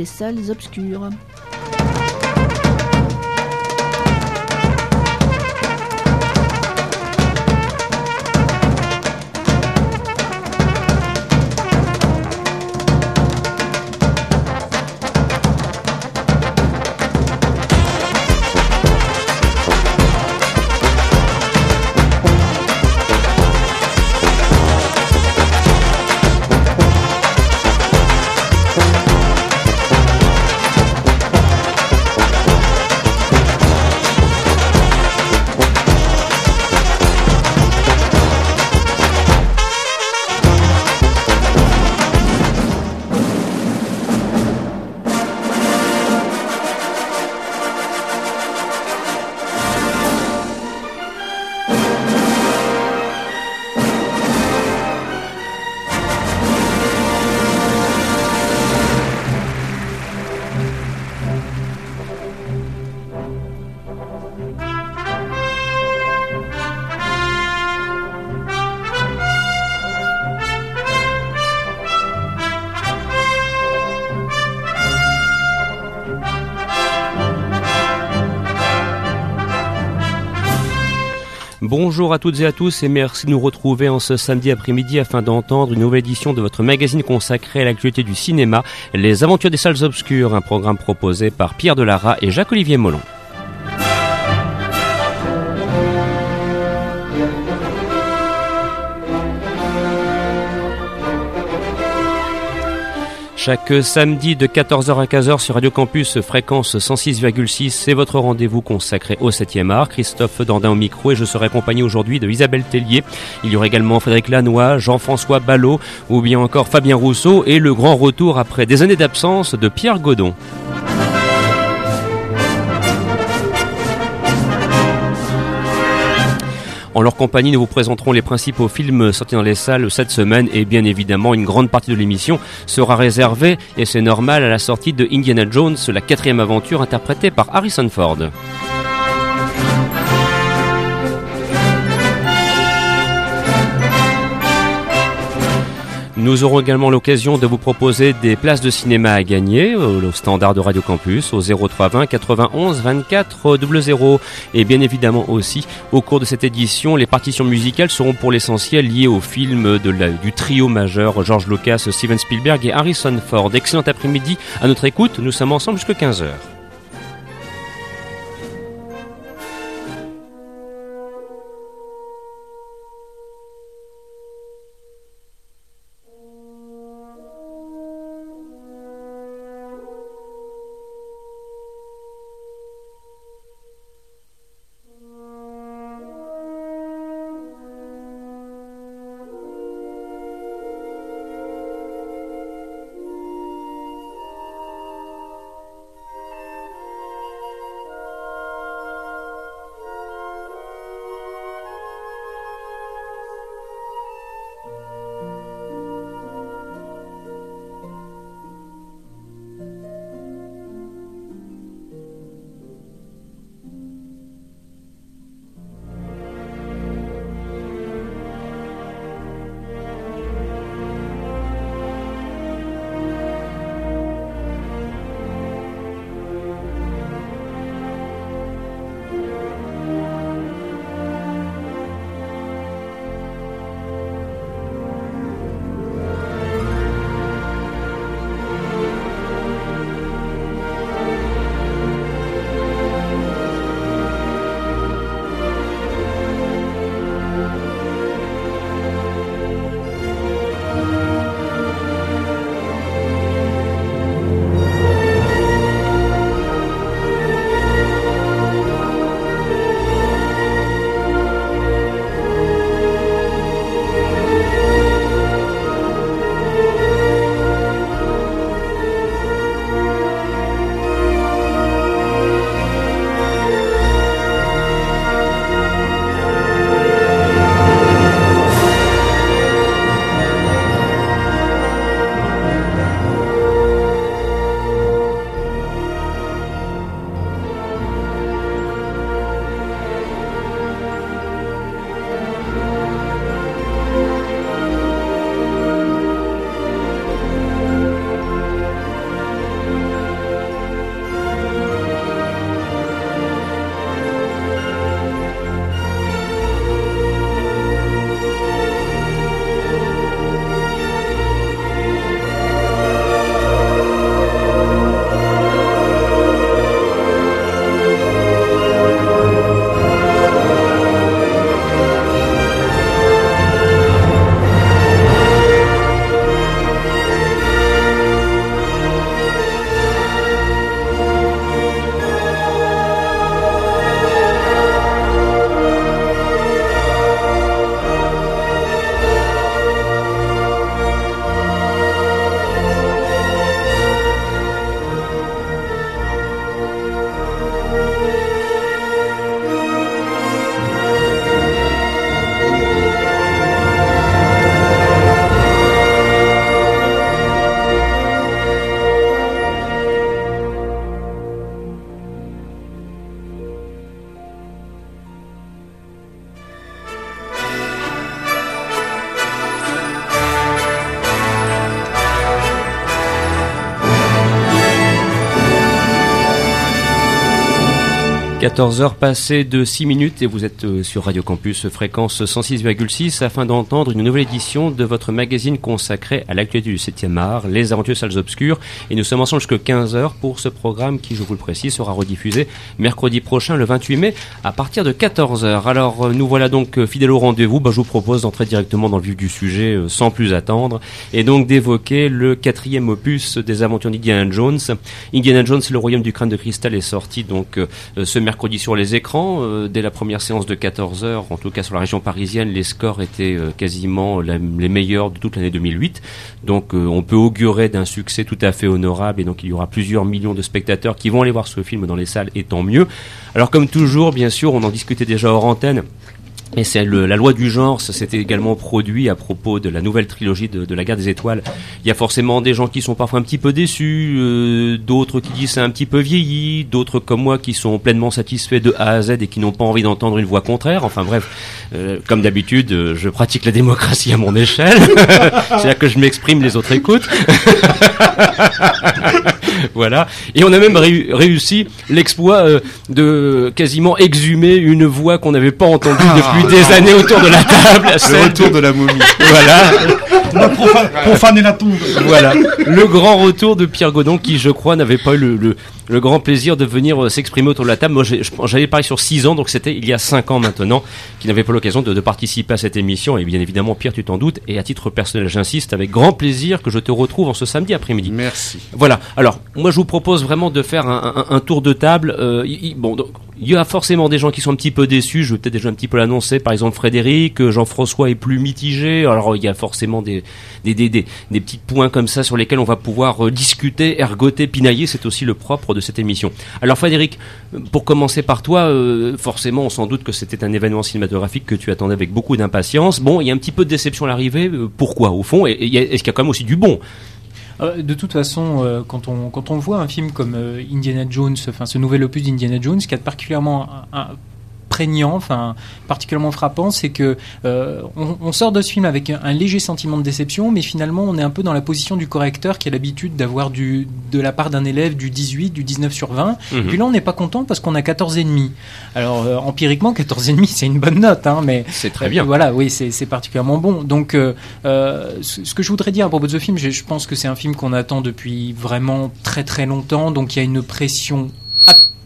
des salles obscures. Bonjour à toutes et à tous et merci de nous retrouver en ce samedi après-midi afin d'entendre une nouvelle édition de votre magazine consacré à l'actualité du cinéma, Les Aventures des Salles Obscures, un programme proposé par Pierre Delara et Jacques-Olivier Molon. Chaque samedi de 14h à 15h sur Radio Campus, fréquence 106,6, c'est votre rendez-vous consacré au 7e art. Christophe Dandin au micro et je serai accompagné aujourd'hui de Isabelle Tellier. Il y aura également Frédéric Lannoy, Jean-François Ballot ou bien encore Fabien Rousseau et le grand retour après des années d'absence de Pierre Godon. En leur compagnie, nous vous présenterons les principaux films sortis dans les salles cette semaine et bien évidemment une grande partie de l'émission sera réservée, et c'est normal, à la sortie de Indiana Jones, la quatrième aventure interprétée par Harrison Ford. Nous aurons également l'occasion de vous proposer des places de cinéma à gagner au standard de Radio Campus au 0320 91 24 00 et bien évidemment aussi au cours de cette édition les partitions musicales seront pour l'essentiel liées au film du trio majeur George Lucas, Steven Spielberg et Harrison Ford. Excellent après-midi à notre écoute, nous sommes ensemble jusqu'à 15h. 14h passées de 6 minutes et vous êtes euh, sur Radio Campus fréquence 106,6 afin d'entendre une nouvelle édition de votre magazine consacré à l'actualité du 7e art, Les Aventures Salles Obscures. Et nous sommes ensemble jusqu'à 15h pour ce programme qui, je vous le précise, sera rediffusé mercredi prochain, le 28 mai, à partir de 14h. Alors, euh, nous voilà donc euh, fidèles au rendez-vous. Bah, je vous propose d'entrer directement dans le vif du sujet sans plus attendre et donc d'évoquer le quatrième opus des aventures d'Indiana Jones. Indiana Jones, le royaume du crâne de cristal est sorti donc ce mercredi sur les écrans. Euh, dès la première séance de 14h, en tout cas sur la région parisienne, les scores étaient euh, quasiment les meilleurs de toute l'année 2008. Donc euh, on peut augurer d'un succès tout à fait honorable et donc il y aura plusieurs millions de spectateurs qui vont aller voir ce film dans les salles et tant mieux. Alors comme toujours, bien sûr, on en discutait déjà hors antenne. Et c'est la loi du genre, ça s'était également produit à propos de la nouvelle trilogie de, la guerre des étoiles. Il y a forcément des gens qui sont parfois un petit peu déçus, euh, d'autres qui disent c'est un petit peu vieilli, d'autres comme moi qui sont pleinement satisfaits de A à Z et qui n'ont pas envie d'entendre une voix contraire. Enfin bref, euh, comme d'habitude, euh, je pratique la démocratie à mon échelle. C'est-à-dire que je m'exprime, les autres écoutent. voilà. Et on a même réussi l'exploit de quasiment exhumer une voix qu'on n'avait pas entendue ah. depuis des années autour de la table. Le retour de la momie. Voilà. Profaner la tombe. Voilà. Le grand retour de Pierre Godon qui, je crois, n'avait pas eu le, le, grand plaisir de venir euh, s'exprimer autour de la table. Moi, j'avais parlé sur 6 ans, donc c'était il y a 5 ans maintenant, qu'il n'avait pas l'occasion de, de, participer à cette émission. Et bien évidemment, Pierre, tu t'en doutes. Et à titre personnel, j'insiste, avec grand plaisir que je te retrouve en ce samedi après-midi. Merci. Voilà. Alors, moi, je vous propose vraiment de faire un, un, un tour de table. Euh, bon, donc, il y a forcément des gens qui sont un petit peu déçus. Je vais peut-être déjà un petit peu l'annoncer. Par exemple, Frédéric, euh, Jean-François est plus mitigé. Alors, il y a forcément des, des, des, des, petits points comme ça sur lesquels on va pouvoir euh, discuter, ergoter, pinailler. C'est aussi le propre de cette émission. Alors, Frédéric, pour commencer par toi, euh, forcément, on s'en doute que c'était un événement cinématographique que tu attendais avec beaucoup d'impatience. Bon, il y a un petit peu de déception à l'arrivée. pourquoi, au fond? Et, est-ce qu'il y a quand même aussi du bon? De toute façon, euh, quand on, quand on voit un film comme euh, Indiana Jones, enfin ce nouvel opus d'Indiana Jones, qui a particulièrement un, prégnant, enfin particulièrement frappant, c'est que euh, on, sort de ce film avec un, léger sentiment de déception, mais finalement on est un peu dans la position du correcteur qui a l'habitude d'avoir du de la part d'un élève du 18, du 19 sur 20. Mhm. Puis là on n'est pas content parce qu'on a 14 et demi. Alors euh, empiriquement 14 et demi c'est une bonne note, hein, mais c'est très bien. voilà, oui c'est particulièrement bon. Donc euh, ce que je voudrais dire à propos de ce film, je, je pense que c'est un film qu'on attend depuis vraiment très très longtemps, donc il y a une pression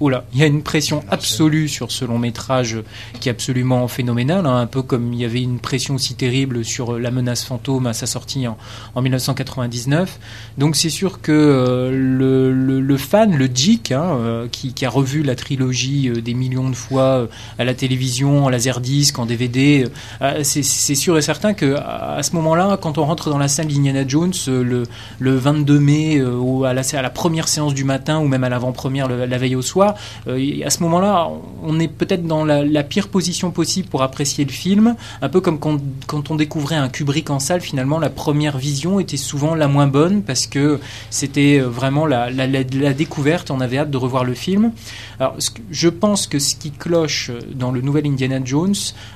Oula, il y a une pression absolue sur ce long métrage qui est absolument phénoménal, hein, un peu comme il y avait une pression aussi terrible sur La menace fantôme à sa sortie en, en 1999. Donc c'est sûr que euh, le, fan, le geek, hein, euh, qui, a revu la trilogie euh, des millions de fois à la télévision, en laserdisc, en DVD, c'est sûr et certain que à ce moment-là, quand on rentre dans la salle d'Indiana Jones le, le 22 mai à la, la première séance du matin ou même à l'avant-première la au soir, euh, à ce moment-là, on est peut-être dans la, pire position possible pour apprécier le film, un peu comme quand, on découvrait un Kubrick en salle, finalement, la première vision était souvent la moins bonne parce que c'était euh, vraiment la, découverte, on avait hâte de revoir le film. Alors, je pense que ce qui cloche dans le nouvel Indiana Jones,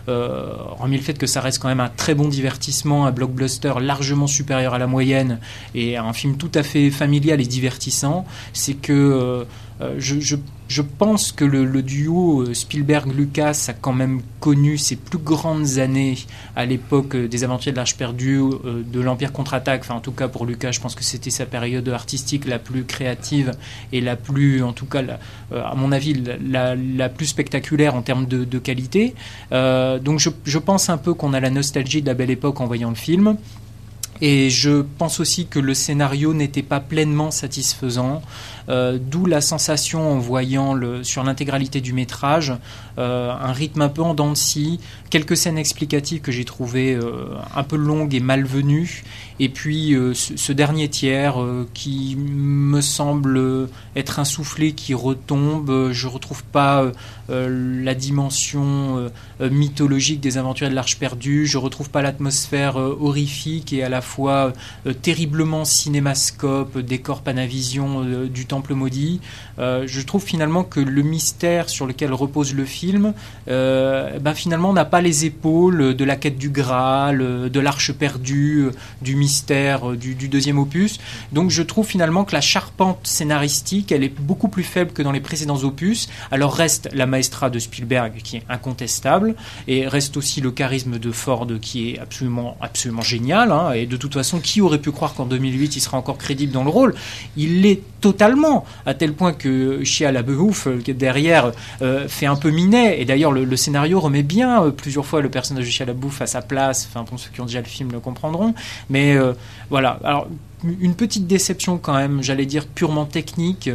euh, remis le fait que ça reste quand même un très bon divertissement, un blockbuster largement supérieur à la moyenne et un film tout à fait familial et divertissant, c'est que euh, je, pense que le, duo euh, Spielberg-Lucas a quand même connu ses plus grandes années à l'époque euh, des Aventuriers de l'Arche perdue, de l'Empire contre-attaque. Enfin, en tout cas, pour Lucas, je pense que c'était sa période artistique la plus créative et la plus, en tout cas, à mon avis, la, plus spectaculaire en termes de, qualité. donc, je pense un peu qu'on a la nostalgie de la belle époque en voyant le film. Et je pense aussi que le scénario n'était pas pleinement satisfaisant. Euh, d'où la sensation en voyant sur l'intégralité du métrage euh, un rythme un peu en dents quelques scènes explicatives que j'ai trouvées euh, un peu longues et malvenues, et puis ce, dernier tiers qui me semble être un soufflet qui retombe. Je retrouve pas la dimension mythologique des aventures de l'Arche perdue. Je retrouve pas l'atmosphère horrifique et à la parfois terriblement cinémascope, décor Panavision du Temple maudit. je trouve finalement que le mystère sur lequel repose le film, ben finalement n'a pas les épaules de la quête du Graal, de l'arche perdue, du mystère du, du deuxième opus. Donc je trouve finalement que la charpente scénaristique, elle est beaucoup plus faible que dans les précédents opus. Alors reste la maestra de Spielberg qui est incontestable et reste aussi le charisme de Ford qui est absolument absolument génial. Hein. et de toute façon, qui aurait pu croire qu'en 2008 il sera encore crédible dans le rôle? Il l'est totalement à tel point que Shia LaBeouf euh, qui est derrière euh, fait un peu minet et d'ailleurs le, scénario remet bien euh, plusieurs fois le personnage de Shia LaBeouf à sa place. Enfin pour ceux qui ont déjà le film le comprendront. Mais voilà. Alors une petite déception quand même, j'allais dire purement technique.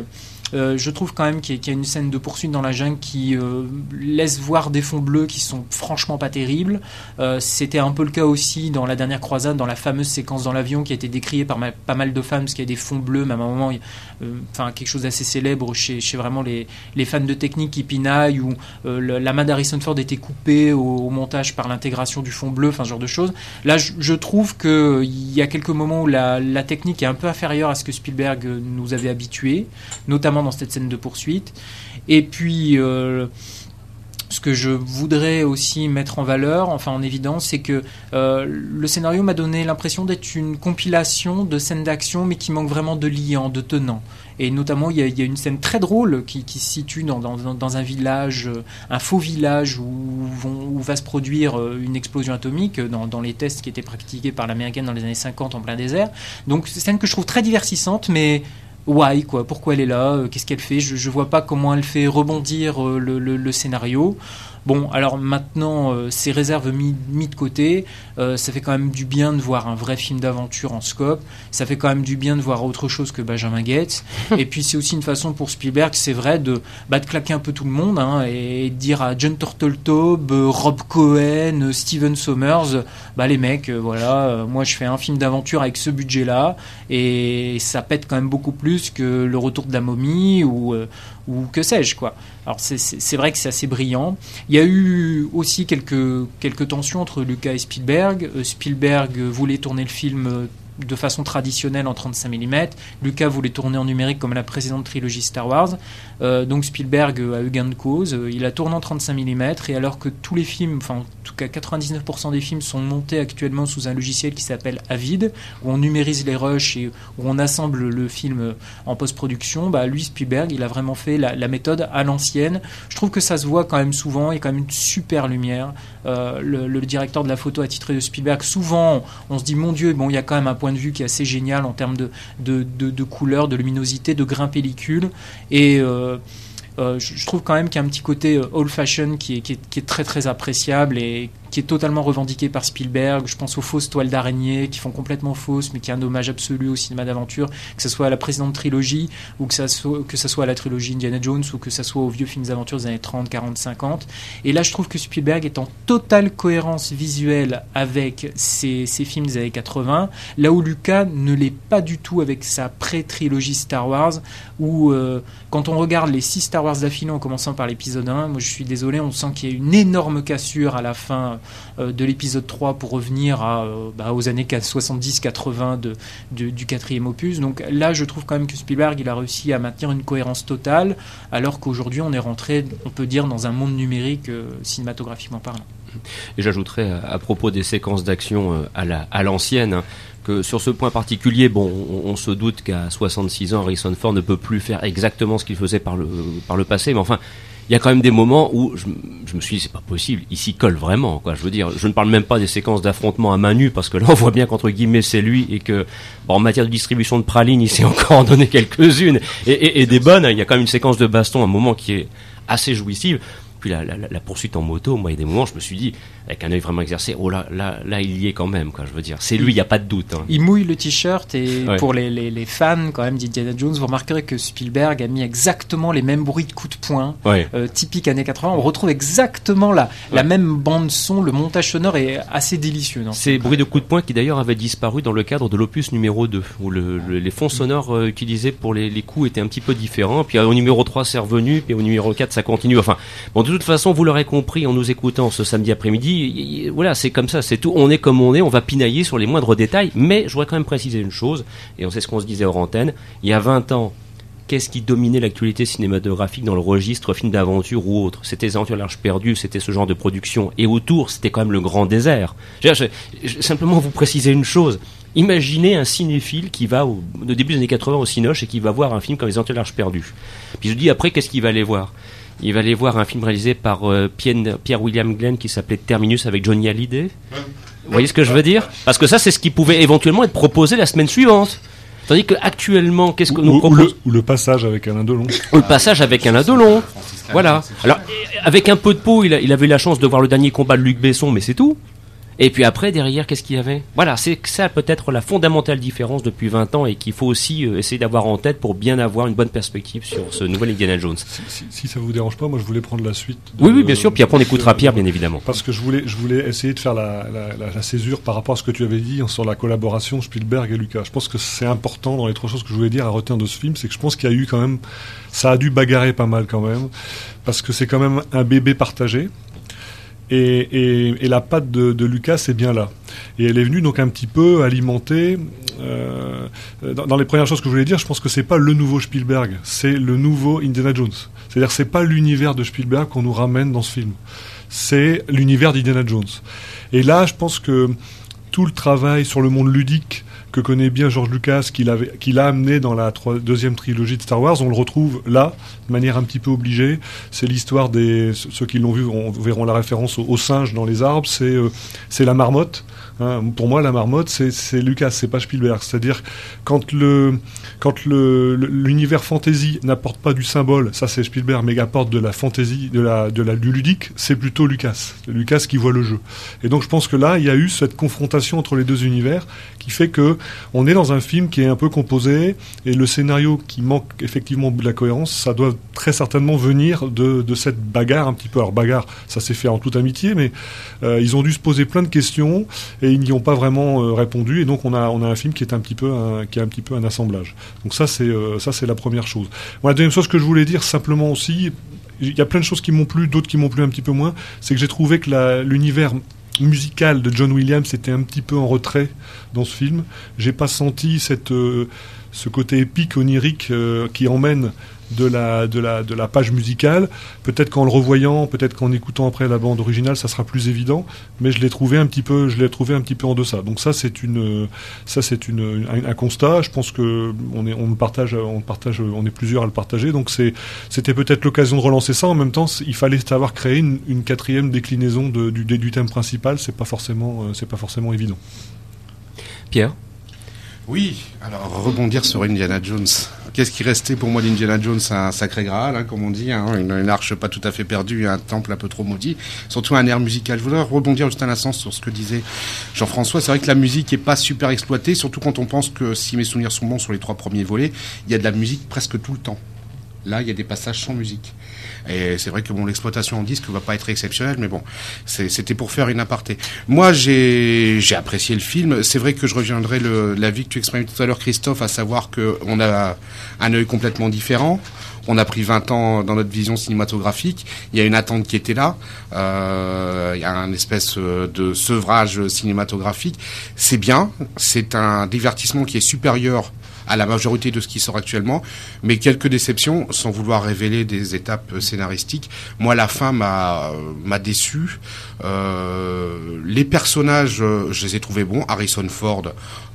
Euh, je trouve quand même qu'il y, a une scène de poursuite dans la jungle qui euh, laisse voir des fonds bleus qui sont franchement pas terribles. Euh, c'était un peu le cas aussi dans la dernière croisade, dans la fameuse séquence dans l'avion qui a été décriée par pas mal de femmes, parce qu'il y a des fonds bleus, mais à un moment, enfin quelque chose d'assez célèbre chez, vraiment les, fans de technique qui pinaillent, où la main d'Harrison Ford était coupée au, montage par l'intégration du fond bleu, enfin ce genre de choses. Là, je, trouve qu'il y a quelques moments où la, la technique est un peu inférieure à ce que Spielberg nous avait habitués, notamment dans cette scène de poursuite. Et puis, euh, ce que je voudrais aussi mettre en valeur, enfin en évidence, c'est que euh, le scénario m'a donné l'impression d'être une compilation de scènes d'action, mais qui manque vraiment de liant, de tenant. Et notamment, il y a, une scène très drôle qui, se situe dans, un village, un faux village où, va se produire euh, une explosion atomique dans, dans les tests qui étaient pratiqués par l'américaine dans les années 50 en plein désert. Donc, c'est une scène que je trouve très diversissante, mais why quoi pourquoi elle est là euh, qu'est-ce qu'elle fait je, je vois pas comment elle fait rebondir euh, le scénario Bon, alors maintenant, euh, ces réserves mis, mis de côté, euh, ça fait quand même du bien de voir un vrai film d'aventure en scope. Ça fait quand même du bien de voir autre chose que Benjamin Gates. et puis c'est aussi une façon pour Spielberg, c'est vrai, de, bah, de claquer un peu tout le monde hein, et de dire à John Turteltaub, Rob Cohen, Steven Sommers, bah les mecs, euh, voilà, moi je fais un film d'aventure avec ce budget-là et ça pète quand même beaucoup plus que Le Retour de la momie ou ou que sais-je quoi. Alors c'est vrai que c'est assez brillant. Il y a eu aussi quelques, quelques tensions entre Lucas et Spielberg. Euh, Spielberg voulait tourner le film euh, de façon traditionnelle en 35 mm. Lucas voulait tourner en numérique comme la précédente trilogie Star Wars. Euh, donc Spielberg a eu gain de cause. Il a tourné en 35 mm et alors que tous les films, en tout cas 99% des films sont montés actuellement sous un logiciel qui s'appelle Avid, où on numérise les rushs et où on assemble le film en post-production, bah lui Spielberg, il a vraiment fait la, méthode à l'ancienne. Je trouve que ça se voit quand même souvent. Il y quand même une super lumière. Euh, le, directeur de la photo attitré de Spielberg, souvent on se dit mon Dieu, bon il y a quand même un point de vue qui est assez génial en termes de, de, de, couleurs, de luminosité, de grain pellicule. Et euh, euh, je, trouve quand même qu'il y a un petit côté euh, old fashion qui qui est, très très appréciable et qui est totalement revendiqué par Spielberg. Je pense aux fausses toiles d'araignée qui font complètement fausses, mais qui est un hommage absolu au cinéma d'aventure, que ce soit à la précédente trilogie ou que ça soit, à la trilogie Indiana Jones ou que ça soit aux vieux films d'aventure des années 30, 40, 50. Et là, je trouve que Spielberg est en totale cohérence visuelle avec ses, films des années 80, là où Lucas ne l'est pas du tout avec sa pré-trilogie Star Wars, où euh, quand on regarde les six Star Wars d'affilée en commençant par l'épisode 1, moi je suis désolé, on sent qu'il y a une énorme cassure à la fin de l'épisode 3 pour revenir à, euh, bah, aux années 70-80 de, du quatrième opus. Donc là, je trouve quand même que Spielberg, il a réussi à maintenir une cohérence totale, alors qu'aujourd'hui, on est rentré, on peut dire, dans un monde numérique euh, cinématographiquement parlant. Et j'ajouterais à, propos des séquences d'action à l'ancienne, hein, que sur ce point particulier, bon, on, se doute qu'à 66 ans, Harrison Ford ne peut plus faire exactement ce qu'il faisait par le, par le passé, mais enfin, il y a quand même des moments où je, me suis dit c'est pas possible, il s'y colle vraiment quoi. Je veux dire, je ne parle même pas des séquences d'affrontement à main nue parce que là on voit bien qu'entre guillemets c'est lui et que en matière de distribution de pralines il s'est encore en donné quelques-unes et, et, des bonnes. Il y a quand même une séquence de baston, un moment qui est assez jouissive. Puis la, la, la, poursuite en moto, moi il y a des moments je me suis dit avec un œil vraiment exercé, oh là, là, là, il y est quand même, quoi. Je veux dire, c'est lui, il n'y a pas de doute. Hein. Il mouille le t-shirt et pour les, les, les, fans quand même d'Indiana Jones, vous remarquerez que Spielberg a mis exactement les mêmes bruits de coups de poing, euh, typiques années 80. On retrouve exactement la, la même bande son. Le montage sonore est assez délicieux. Ces bruits de coups de poing qui d'ailleurs avaient disparu dans le cadre de l'opus numéro 2, où le, les fonds sonores euh, utilisés pour les, les coups étaient un petit peu différents. Puis au numéro 3, c'est revenu, puis au numéro 4, ça continue. Enfin, bon, de toute façon, vous l'aurez compris en nous écoutant ce samedi après-midi. Voilà, c'est comme ça, c'est tout. On est comme on est, on va pinailler sur les moindres détails. Mais je voudrais quand même préciser une chose, et on sait ce qu'on se disait hors antenne. Il y a 20 ans, qu'est-ce qui dominait l'actualité cinématographique dans le registre film d'aventure ou autre? C'était les aventures large perdues, c'était ce genre de production. Et autour, c'était quand même le grand désert. Je, simplement vous préciser une chose. Imaginez un cinéphile qui va au, début des années 80 au Cinoche et qui va voir un film comme Les Aventures large perdues. Puis je dis après, qu'est-ce qu'il va aller voir? Il va aller voir un film réalisé par euh, Pierre, William Glenn qui s'appelait Terminus avec Johnny Hallyday. Vous voyez ce que je veux dire? Parce que ça, c'est ce qui pouvait éventuellement être proposé la semaine suivante. Tandis qu'actuellement, qu'est-ce que nous propose ou le, passage avec un Indolon. Ou le passage avec un Indolon. Voilà. Alors, avec un peu de peau, il, il avait eu la chance de voir le dernier combat de Luc Besson, mais c'est tout. Et puis après, derrière, qu'est-ce qu'il y avait? Voilà, c'est ça peut-être la fondamentale différence depuis 20 ans et qu'il faut aussi euh, essayer d'avoir en tête pour bien avoir une bonne perspective sur ce nouvel Indiana Jones. Si, si, ça vous dérange pas, moi je voulais prendre la suite. oui, oui, bien sûr, puis après on écoutera Pierre, bien évidemment. Parce que je voulais, je voulais essayer de faire la, la, la, césure par rapport à ce que tu avais dit sur la collaboration Spielberg et Lucas. Je pense que c'est important dans les trois choses que je voulais dire à retenir de ce film, c'est que je pense qu'il y a eu quand même, ça a dû bagarrer pas mal quand même, parce que c'est quand même un bébé partagé. Et, la patte de, Lucas est bien là. Et elle est venue donc un petit peu alimenter. Euh, dans, les premières choses que je voulais dire, je pense que c'est pas le nouveau Spielberg, c'est le nouveau Indiana Jones. C'est-à-dire c'est pas l'univers de Spielberg qu'on nous ramène dans ce film. C'est l'univers d'Indiana Jones. Et là, je pense que tout le travail sur le monde ludique que connaît bien George Lucas, qu'il a amené dans la deuxième trilogie de Star Wars, on le retrouve là, de manière un petit peu obligée. C'est l'histoire des ceux qui l'ont vu on, verront la référence aux, singes dans les arbres. C'est euh, c'est la marmotte. Hein. Pour moi, la marmotte, c'est Lucas, c'est pas Spielberg. C'est-à-dire quand l'univers fantasy n'apporte pas du symbole, ça c'est Spielberg, mais apporte de la fantasy, de la de la du ludique, c'est plutôt Lucas. Lucas qui voit le jeu. Et donc je pense que là, il y a eu cette confrontation entre les deux univers qui fait que on est dans un film qui est un peu composé et le scénario qui manque effectivement de la cohérence, ça doit très certainement venir de, cette bagarre un petit peu. Alors bagarre, ça s'est fait en toute amitié, mais euh, ils ont dû se poser plein de questions et ils n'y ont pas vraiment euh, répondu et donc on a un film qui est un petit peu un, qui est un petit peu un assemblage. Donc ça c'est euh, ça c'est la première chose. la deuxième chose que je voulais dire simplement aussi, il y a plein de choses qui m'ont plu, d'autres qui m'ont plu un petit peu moins, c'est que j'ai trouvé que l'univers musical de John Williams était un petit peu en retrait dans ce film. J'ai pas senti cette, euh, ce côté épique, onirique qui emmène de la, de la, de la page musicale. Peut-être qu'en le revoyant, peut-être qu'en écoutant après la bande originale, ça sera plus évident. Mais je l'ai trouvé un petit peu, je l'ai trouvé un petit peu en deçà. Donc ça, c'est une, ça c'est une, un, constat. Je pense que on est, on partage, on partage, on est plusieurs à le partager. Donc c'est, c'était peut-être l'occasion de relancer ça. En même temps, il fallait savoir créer une, une quatrième déclinaison de, du, du thème principal. C'est pas forcément, euh, c'est pas forcément évident. Pierre? Oui, alors rebondir sur Indiana Jones. Qu'est-ce qui restait pour moi d'Indiana Jones Un sacré Graal, hein, comme on dit, hein, une, arche pas tout à fait perdue, un temple un peu trop maudit, surtout un air musical. Je voudrais rebondir juste un instant sur ce que disait Jean-François. C'est vrai que la musique est pas super exploitée, surtout quand on pense que, si mes souvenirs sont bons sur les trois premiers volets, il y a de la musique presque tout le temps. Là, il y a des passages sans musique. Et c'est vrai que bon, l'exploitation en disque va pas être exceptionnelle, mais bon, c'était pour faire une aparté. Moi, j'ai apprécié le film. C'est vrai que je reviendrai le, l'avis que tu exprimais tout à l'heure, Christophe, à savoir qu'on a un œil complètement différent. On a pris 20 ans dans notre vision cinématographique. Il y a une attente qui était là. Euh, il y a un espèce de sevrage cinématographique. C'est bien. C'est un divertissement qui est supérieur à la majorité de ce qui sort actuellement, mais quelques déceptions, sans vouloir révéler des étapes scénaristiques. Moi, la fin m'a m'a déçu. Euh, les personnages, euh, je les ai trouvés bons. Harrison Ford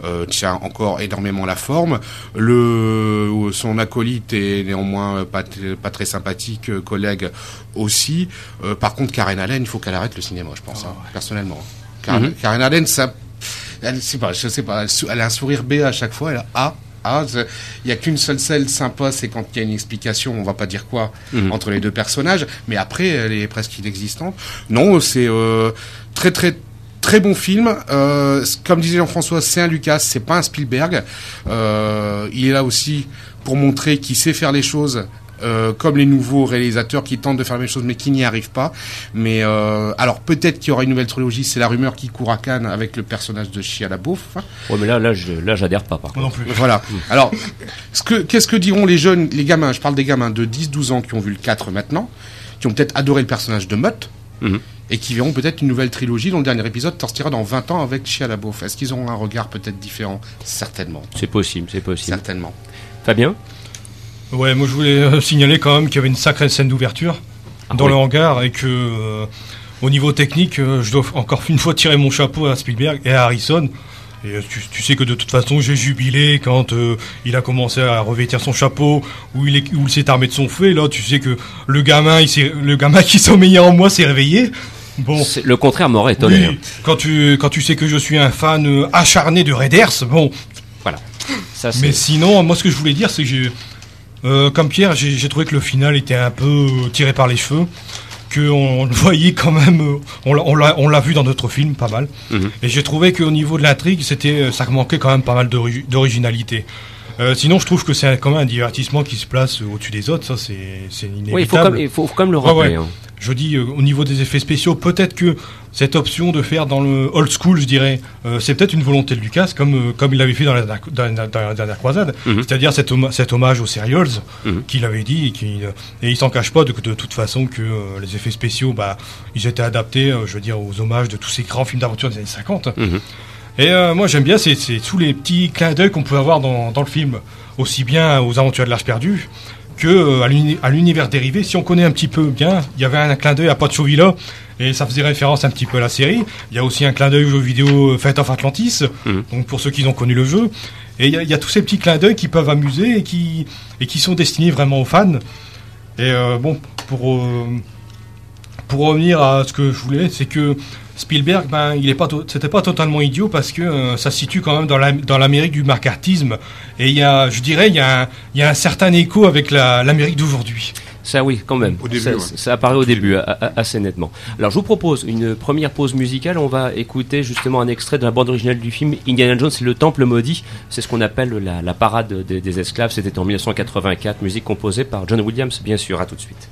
euh, tient encore énormément la forme. Le son acolyte est néanmoins pas, pas très sympathique, euh, collègue aussi. Euh, par contre, Karen Allen, il faut qu'elle arrête le cinéma, je pense, hein, personnellement. Karen, mhm. Karen Allen, ça elle, pas, je sais pas, elle a un sourire B à chaque fois, elle a A, il n'y a qu'une seule scène sympa, c'est quand il y a une explication, on va pas dire quoi, mhm. entre les deux personnages, mais après, elle est presque inexistante. Non, c'est euh, très très très bon film. Euh, comme disait Jean-François, c'est un Lucas, c'est pas un Spielberg. Euh, il est là aussi pour montrer qu'il sait faire les choses euh, comme les nouveaux réalisateurs qui tentent de faire la même chose mais qui n'y arrivent pas. Mais euh, alors peut-être qu'il y aura une nouvelle trilogie, c'est la rumeur qui court à Cannes avec le personnage de Shia LaBeouf. Ouais, mais là, là, je, là, j'adhère pas par contre. Non plus. Voilà. Alors, ce que, qu'est-ce que diront les jeunes, les gamins, je parle des gamins de 10-12 ans qui ont vu le 4 maintenant, qui ont peut-être adoré le personnage de Mutt, Mhm. et qui verront peut-être une nouvelle trilogie dont le dernier épisode sortira dans 20 ans avec Chia LaBeouf. Est-ce qu'ils auront un regard peut-être différent? Certainement. C'est possible, c'est possible. Certainement. Fabien? Ouais, moi je voulais euh, signaler quand même qu'il y avait une sacrée scène d'ouverture Ah dans oui. le hangar et que euh, au niveau technique, euh, je dois encore une fois tirer mon chapeau à Spielberg et à Harrison. Et tu, tu sais que de toute façon j'ai jubilé quand euh, il a commencé à revêtir son chapeau, où il, est, où il s'est armé de son feu. Et là, tu sais que le gamin, il le gamin qui sommeillait en moi s'est réveillé. Bon, Le contraire m'aurait étonné. hein. oui, quand tu quand tu sais que je suis un fan acharné de Raiders, bon, Voilà. Ça, mais sinon, moi, ce que je voulais dire, c'est que j'ai, euh, comme Pierre, j'ai trouvé que le final était un peu tiré par les cheveux, que on, on le voyait quand même, euh, on l'a- vu dans notre film pas mal, Mhm. et j'ai trouvé qu'au niveau de l'intrigue, c'était, euh, ça manquait quand même pas mal d'ori- d'originalité. Euh, sinon, je trouve que c'est quand même un divertissement qui se place au-dessus des autres, ça c'est inévitable. Oui, il faut, quand même, il faut, faut le rappeler. ouais. hein. Je dis euh, au niveau des effets spéciaux, peut-être que cette option de faire dans le old school, je dirais, euh, c'est peut-être une volonté de Lucas, comme comme il l'avait fait dans la, dans, la- dans la dernière croisade, Mhm. c'est-à-dire cet, homa- cet hommage aux serials Mhm. qu'il avait dit et, qui, et il s'en cache pas de, de toute façon que les effets spéciaux, bah, ils étaient adaptés, je veux dire, aux hommages de tous ces grands films d'aventure des années 50. Mhm. Et euh, moi j'aime bien, c'est tous les petits clins d'œil qu'on peut avoir dans, dans le film, aussi bien aux aventures de l'Arche perdue que euh, à l'uni- à l'univers dérivé. Si on connaît un petit peu bien, il y avait un, clin d'œil à Pancho Villa, et ça faisait référence un petit peu à la série. Il y a aussi un clin d'œil au jeu vidéo euh, Fate of Atlantis, Mhm. donc pour ceux qui ont connu le jeu. Et il y, a- il y a tous ces petits clins d'œil qui peuvent amuser et qui, et qui sont destinés vraiment aux fans. Et euh, bon, pour, pour revenir à ce que je voulais, c'est que Spielberg, ben, il est pas, c'était pas totalement idiot parce que euh, ça se situe quand même dans la- dans l'Amérique du macartisme. Et il y a, je dirais, il y a un, il y a un certain écho avec la- l'Amérique d'aujourd'hui. Ça oui, quand même. Au début, ça, ouais. ça apparaît au début, assez nettement. Alors je vous propose une première pause musicale. On va écouter justement un extrait de la bande originale du film Indiana Jones et le Temple maudit. C'est ce qu'on appelle la, la parade des, des esclaves. C'était en 1984, musique composée par John Williams, bien sûr. À tout de suite.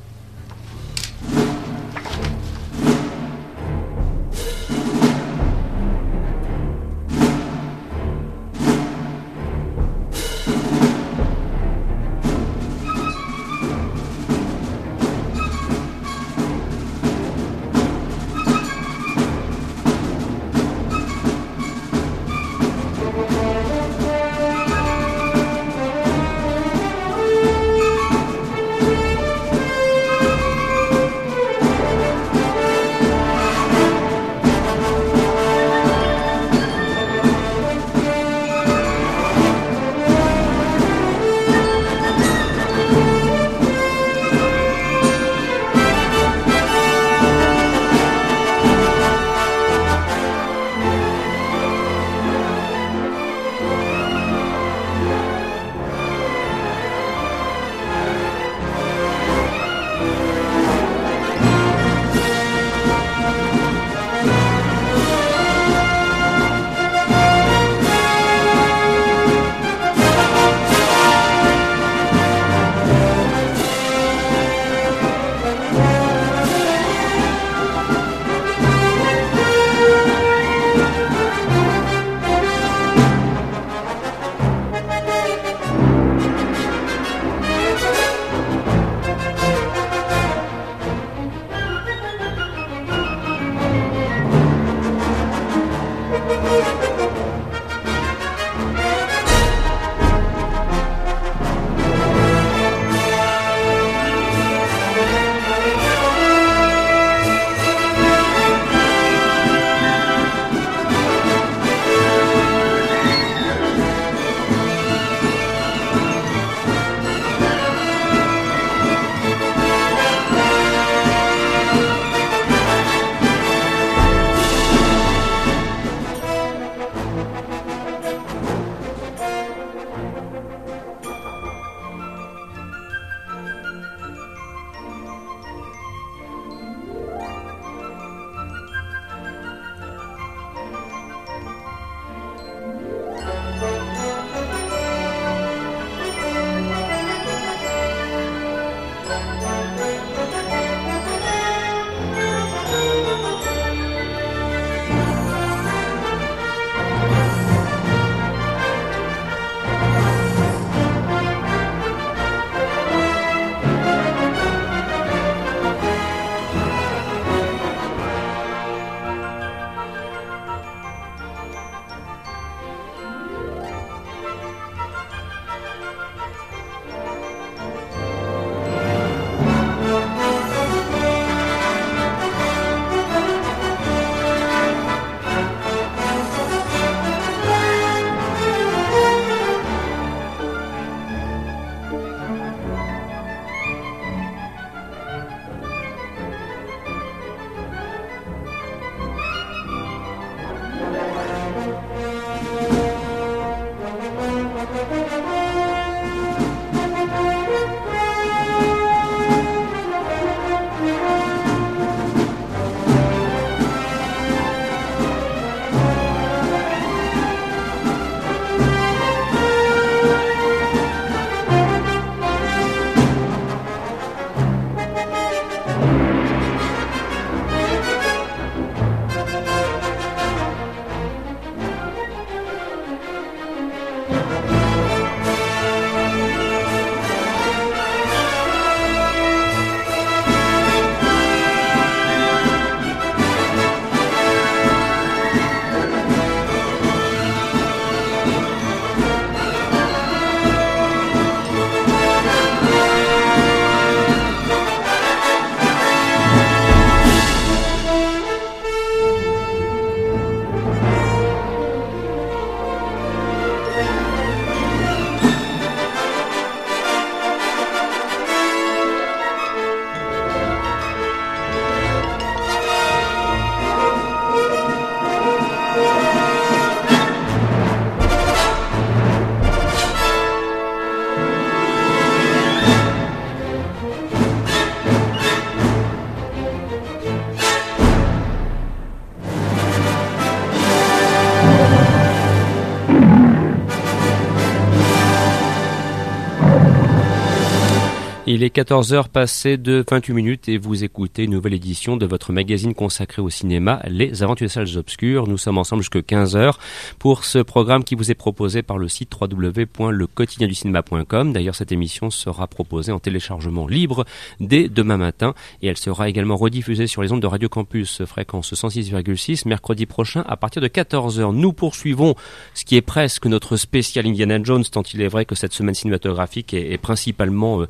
Il est 14h passé de 28 minutes et vous écoutez une nouvelle édition de votre magazine consacré au cinéma, Les Aventures des Salles Obscures. Nous sommes ensemble jusqu'à 15h pour ce programme qui vous est proposé par le site www.lequotidienducinéma.com. D'ailleurs, cette émission sera proposée en téléchargement libre dès demain matin et elle sera également rediffusée sur les ondes de Radio Campus fréquence 106,6 mercredi prochain à partir de 14h. Nous poursuivons ce qui est presque notre spécial Indiana Jones tant il est vrai que cette semaine cinématographique est, principalement euh,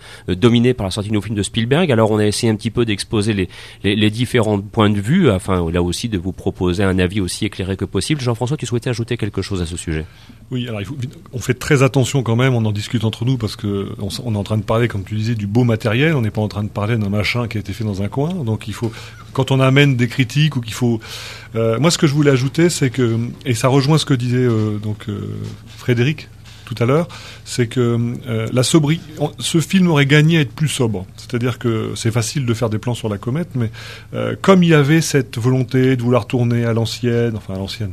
par la sortie de nos films de Spielberg. Alors on a essayé un petit peu d'exposer les, les, différents points de vue, afin là aussi de vous proposer un avis aussi éclairé que possible. Jean-François, tu souhaitais ajouter quelque chose à ce sujet? Oui, alors on fait très attention quand même, on en discute entre nous parce que on, est en train de parler, comme tu disais, du beau matériel. On n'est pas en train de parler d'un machin qui a été fait dans un coin. Donc il faut, quand on amène des critiques ou qu'il faut, euh, moi ce que je voulais ajouter, c'est que et ça rejoint ce que disait euh, donc euh, Frédéric tout à l'heure, c'est que euh, la sobriété, ce film aurait gagné à être plus sobre. C'est-à-dire que c'est facile de faire des plans sur la comète, mais euh, comme il y avait cette volonté de vouloir tourner à l'ancienne, enfin à l'ancienne,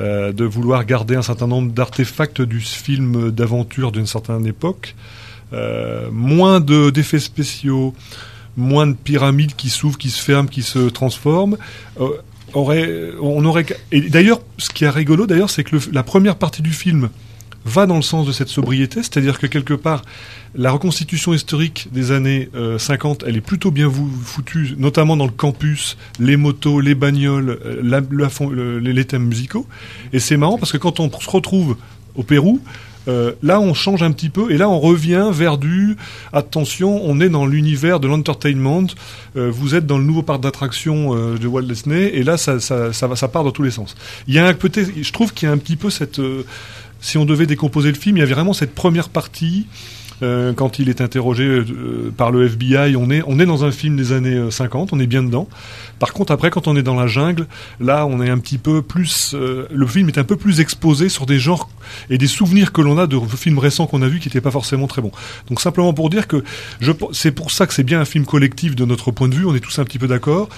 euh, de vouloir garder un certain nombre d'artefacts du film d'aventure d'une certaine époque, moins de d'effets spéciaux, moins de pyramides qui s'ouvrent, qui se ferment, qui se transforment. Aurait, on aurait et d'ailleurs ce qui est rigolo d'ailleurs c'est que la première partie du film va dans le sens de cette sobriété, c'est-à-dire que quelque part, la reconstitution historique des années 50, euh, elle est plutôt bien foutue, notamment dans le campus, les motos, les bagnoles, euh, les thèmes musicaux. Et c'est marrant parce que quand on se retrouve au Pérou, euh, là, on change un petit peu et là, on revient vers du attention, on est dans l'univers de l'entertainment. vous êtes dans le nouveau parc d'attractions de Walt Disney et là, ça, ça, ça, ça part dans tous les sens. Il y a je trouve qu'il y a un petit peu cette si on devait décomposer le film, il y avait vraiment cette première partie. Euh, quand il est interrogé euh, par le FBI, on est, on est dans un film des années 50, euh, on est bien dedans. Par contre, après, quand on est dans la jungle, là, on est un petit peu plus. le film est un peu plus exposé sur des genres et des souvenirs que l'on a de films récents qu'on a vus qui n'étaient pas forcément très bons. Donc, simplement pour dire que c'est pour ça que c'est bien un film collectif de notre point de vue, on est tous un petit peu d'accord.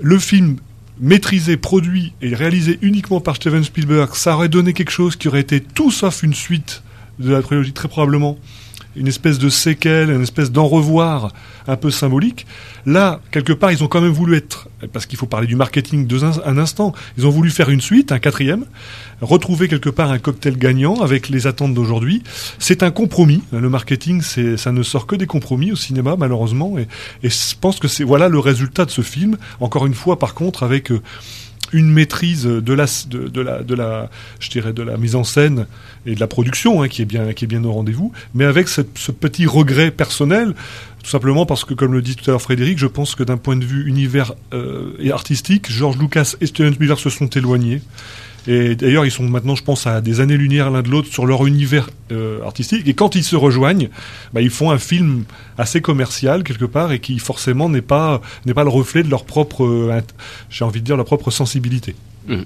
Le film maîtrisé, produit et réalisé uniquement par Steven Spielberg, ça aurait donné quelque chose qui aurait été tout sauf une suite de la trilogie, très probablement une espèce de séquelle, une espèce d'en revoir un peu symbolique. Là, quelque part, ils ont quand même voulu être, parce qu'il faut parler du marketing un, instant, ils ont voulu faire une suite, un quatrième, retrouver quelque part un cocktail gagnant avec les attentes d'aujourd'hui. C'est un compromis. Le marketing, ça ne sort que des compromis au cinéma, malheureusement. Et, et je pense que c'est voilà le résultat de ce film. Encore une fois, par contre, avec euh, une maîtrise de la, de, la, de la, je dirais, de la mise en scène et de la production hein, qui est bien, au rendez-vous, mais avec ce petit regret personnel, tout simplement parce que, comme le dit tout à l'heure Frédéric, je pense que d'un point de vue univers euh, et artistique, George Lucas et Steven Spielberg se sont éloignés. Et d'ailleurs, ils sont maintenant, je pense, à des années-lumière l'un de l'autre sur leur univers euh, artistique. Et quand ils se rejoignent, bah, ils font un film assez commercial quelque part et qui forcément n'est pas n'est pas le reflet de leur propre, euh, j'ai envie de dire, leur propre sensibilité. Mmh.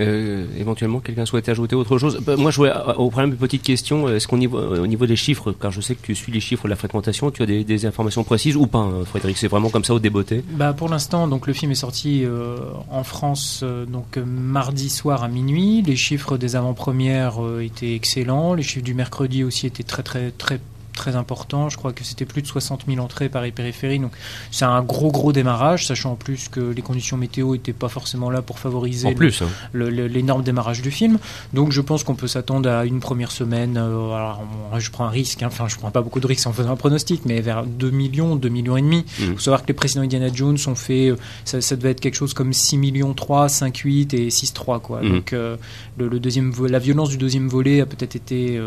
Euh, éventuellement, quelqu'un souhaitait ajouter autre chose bah, Moi, je voulais, euh, au problème, une petite question. Est-ce qu'on au niveau des chiffres, car je sais que tu suis les chiffres de la fréquentation, tu as des, informations précises ou pas, hein, Frédéric? C'est vraiment comme ça au débeauté? Bah, Pour l'instant, donc le film est sorti euh, en France donc mardi soir à minuit. Les chiffres des avant-premières étaient excellents. Les chiffres du mercredi aussi étaient très très très très important. Je crois que c'était plus de 60 000 entrées par périphérie. Donc c'est un gros gros démarrage, sachant en plus que les conditions météo n'étaient pas forcément là pour favoriser hein. l'énorme démarrage du film. Donc je pense qu'on peut s'attendre à une première semaine. Euh, alors, je prends un risque, hein. enfin je prends pas beaucoup de risques en faisant un pronostic, mais vers 2 millions, 2 millions et demi. Il mmh. faut savoir que les précédents Indiana Jones ont fait, euh, ça, devait être quelque chose comme 6 millions 3, 5 8 et 6 3 quoi. Mmh. Donc euh, le, deuxième, la violence du deuxième volet a peut-être été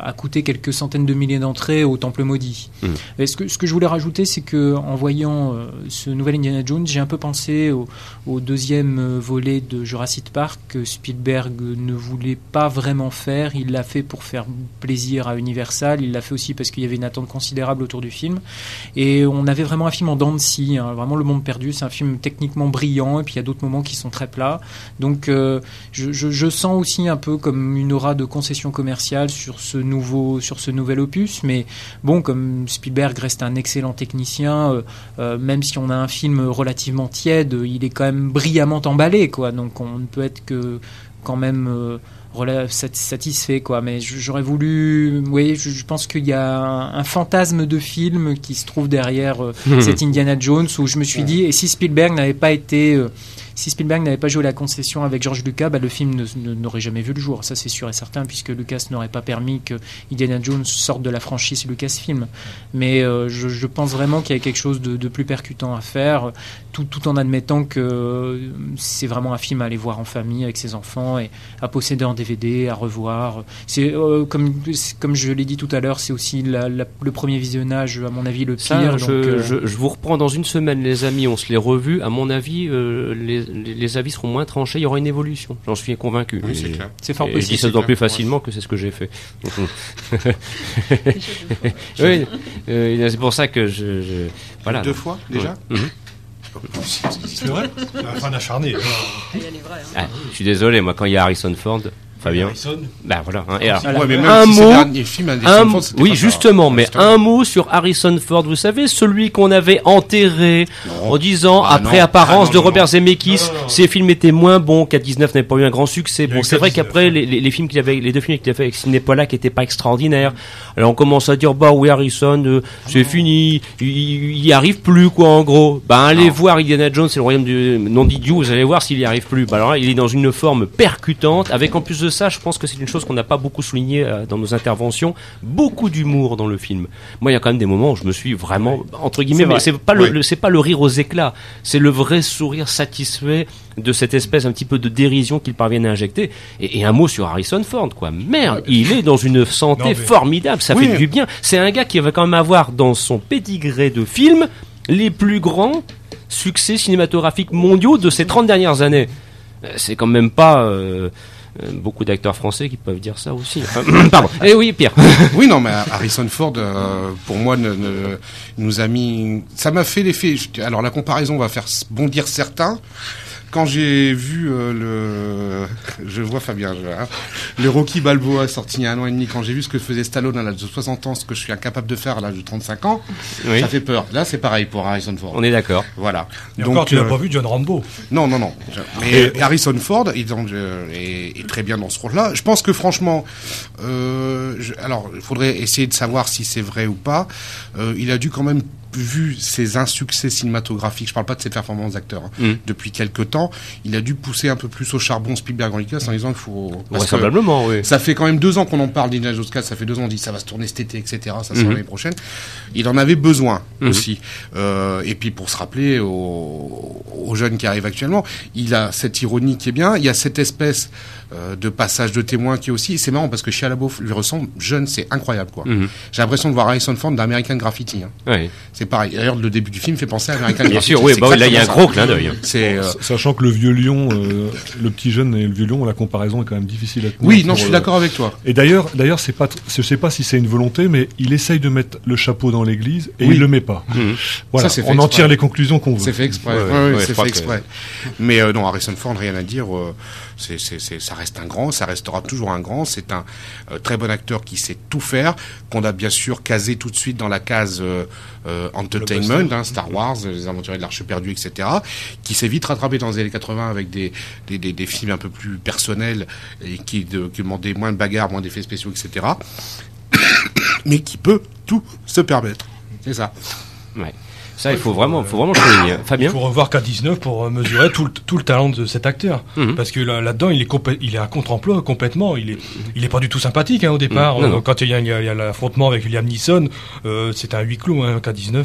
a coûté quelques centaines de milliers d'entrée au Temple maudit. Mmh. Et ce, que, ce que je voulais rajouter, c'est que en voyant euh, ce nouvel Indiana Jones, j'ai un peu pensé au, deuxième euh, volet de Jurassic Park que Spielberg ne voulait pas vraiment faire. Il l'a fait pour faire plaisir à Universal. Il l'a fait aussi parce qu'il y avait une attente considérable autour du film. Et on avait vraiment un film en dents de scie, hein. vraiment le monde perdu. C'est un film techniquement brillant et puis il y a d'autres moments qui sont très plats. Donc euh, je, je, sens aussi un peu comme une aura de concession commerciale sur ce nouveau, sur ce nouvel opus mais bon, comme Spielberg reste un excellent technicien, euh, euh, même si on a un film relativement tiède, il est quand même brillamment emballé, quoi. Donc on ne peut être que quand même euh, satisfait quoi. Mais j'aurais voulu, oui, je, je pense qu'il y a un, fantasme de film qui se trouve derrière euh, cet Indiana Jones où je me suis dit et si Spielberg n'avait pas été si Spielberg n'avait pas joué la concession avec George Lucas, bah, le film n'aurait jamais vu le jour. Ça, c'est sûr et certain, puisque Lucas n'aurait pas permis que Indiana Jones sorte de la franchise Lucasfilm. Mais euh, je, je pense vraiment qu'il y a quelque chose de, de plus percutant à faire, tout, tout en admettant que euh, c'est vraiment un film à aller voir en famille avec ses enfants et à posséder en DVD, à revoir. C'est euh, comme comme je l'ai dit tout à l'heure, c'est aussi la- la- le premier visionnage, à mon avis, le pire. Ça, donc, je, euh, je- je vous reprends dans une semaine, les amis. On se les revus. À mon avis, les, les- les avis seront moins tranchés. Il y aura une évolution. J'en suis convaincu. Oui, c'est clair. c'est fort et je dis possible. ça d'autant c'est plus facilement que c'est ce que j'ai fait. oui, euh, c'est pour ça que je, je- voilà. Deux fois déjà Mhm. C'est vrai Un fan acharné. Ah, je suis désolé, moi, quand il y a Harrison Ford, Fabien, Harrison. bah voilà. hein, et alors, Voilà. Ouais, mais même Un si mot- un oui, justement, mais Justement. un mot sur Harrison Ford. Vous savez, celui qu'on avait enterré Non. en disant, Ah, après non. apparence Ah, non, de Robert. Zemeckis, ses films étaient moins bons, qu'à 19 n'avait pas eu un grand succès. Bon, c'est vrai K19, qu'après, les, les- les films qu'il avait, les deux films qu'il a fait avec Sidney Pollack étaient pas extraordinaires. Alors on commence à dire, bah oui, Harrison, euh, c'est fini, il, y arrive plus, quoi, en gros. Bah, allez voir Indiana Jones, c'est le royaume du non d'idiot, vous allez voir s'il y arrive plus. Bah, alors là, il est dans une forme percutante, avec en plus de ça, je pense que c'est une chose qu'on n'a pas beaucoup souligné euh, dans nos interventions, beaucoup d'humour dans le film. Moi, il y a quand même des moments où je me suis vraiment, entre guillemets, mais c'est pas le, Oui. le- c'est pas le rire aux éclats, c'est le vrai sourire satisfait de cette espèce un petit peu de dérision qu'ils parviennent à injecter. Et, et un mot sur Harrison Ford, quoi. Merde, il est dans une santé Non, mais- formidable, ça Oui. fait du bien. C'est un gars qui va quand même avoir dans son pédigré de films les plus grands succès cinématographiques mondiaux de ces 30 dernières années. Euh, C'est quand même pas euh, euh, beaucoup d'acteurs français qui peuvent dire ça aussi. Pardon. Eh oui, Pierre. Oui, non, mais Harrison Ford, euh, pour moi, nous a mis. Ça m'a fait l'effet. Alors, la comparaison va faire bondir certains. Quand j'ai vu euh, le, je vois Fabien, je- hein, le Rocky Balboa sorti il y a un an et demi, quand j'ai vu ce que faisait Stallone à l'âge de 60 ans, ce que je suis incapable de faire à l'âge de 35 ans, Oui, ça fait peur. Là, c'est pareil pour Harrison Ford. on est d'accord. Voilà. Et encore, tu n'as euh, pas vu John Rambo. non, non, non. Je- Mais Harrison Ford est, dans- euh, est- est très bien dans ce rôle-là. Je pense que franchement, euh, je- alors il faudrait essayer de savoir si c'est vrai ou pas. Euh, il a dû quand même vu ses insuccès cinématographiques, je parle pas de ses performances d'acteur, hein, Mm. depuis quelque temps, il a dû pousser un peu plus au charbon Spielberg en Lucas en disant qu'il faut... Vraisemblablement, oui. ça fait quand même deux ans qu'on en parle d'Indiana Jones 4, ça fait deux ans on dit ça va se tourner cet été, etc. Ça sera Mhm. l'année prochaine. Il en avait besoin Mhm. aussi. Euh, et puis pour se rappeler aux, aux jeunes qui arrivent actuellement, il a cette ironie qui est bien, il y a cette espèce euh, de passage de témoin qui est aussi, c'est marrant parce que Shia LaBeouf lui ressemble, jeune, c'est incroyable quoi. Mhm. J'ai l'impression de voir Harrison Ford d'American Graffiti. hein. Oui. C'est pareil. D'ailleurs le début du film fait penser à American Bien sûr, oui, bah oui, là il y a un gros clin d'œil. C'est euh, Sachant que le vieux lion, euh, le petit jeune et le vieux lion, la comparaison est quand même difficile à tenir. oui, non, je suis euh, d'accord avec toi. Et d'ailleurs, d'ailleurs, c'est pas, je sais pas si c'est une volonté, mais il essaye de mettre le chapeau dans l'église et Oui. il le met pas. Mhm. Voilà, Ça, on en tire les conclusions qu'on veut. C'est fait exprès. Ouais, Ouais, ouais, c'est fait que- exprès. Mais euh, non, Harrison Ford, rien à dire. C'est, ça reste un grand, ça restera toujours un grand. C'est un euh, très bon acteur qui sait tout faire, qu'on a bien sûr casé tout de suite dans la case euh, euh, entertainment, hein, Star Wars, Les Aventuriers de l'Arche perdue, etc. Qui s'est vite rattrapé dans les années 80 avec des, des, des, des films un peu plus personnels et qui, de, qui demandaient moins de bagarres, moins d'effets spéciaux, etc. Mais qui peut tout se permettre. C'est ça. Ouais. Ça, il faut vraiment, faut vraiment souligner. Il Fabien faut revoir K19 pour euh, mesurer tout le, tout le talent de cet acteur. Mhm. Parce que là- là-dedans, il est il est à contre-emploi complètement. Il est, il est pas du tout sympathique hein, au départ. Mhm. Quand il y a, il il l'affrontement avec Liam Neeson, euh, c'est un huis clos, hein, K19.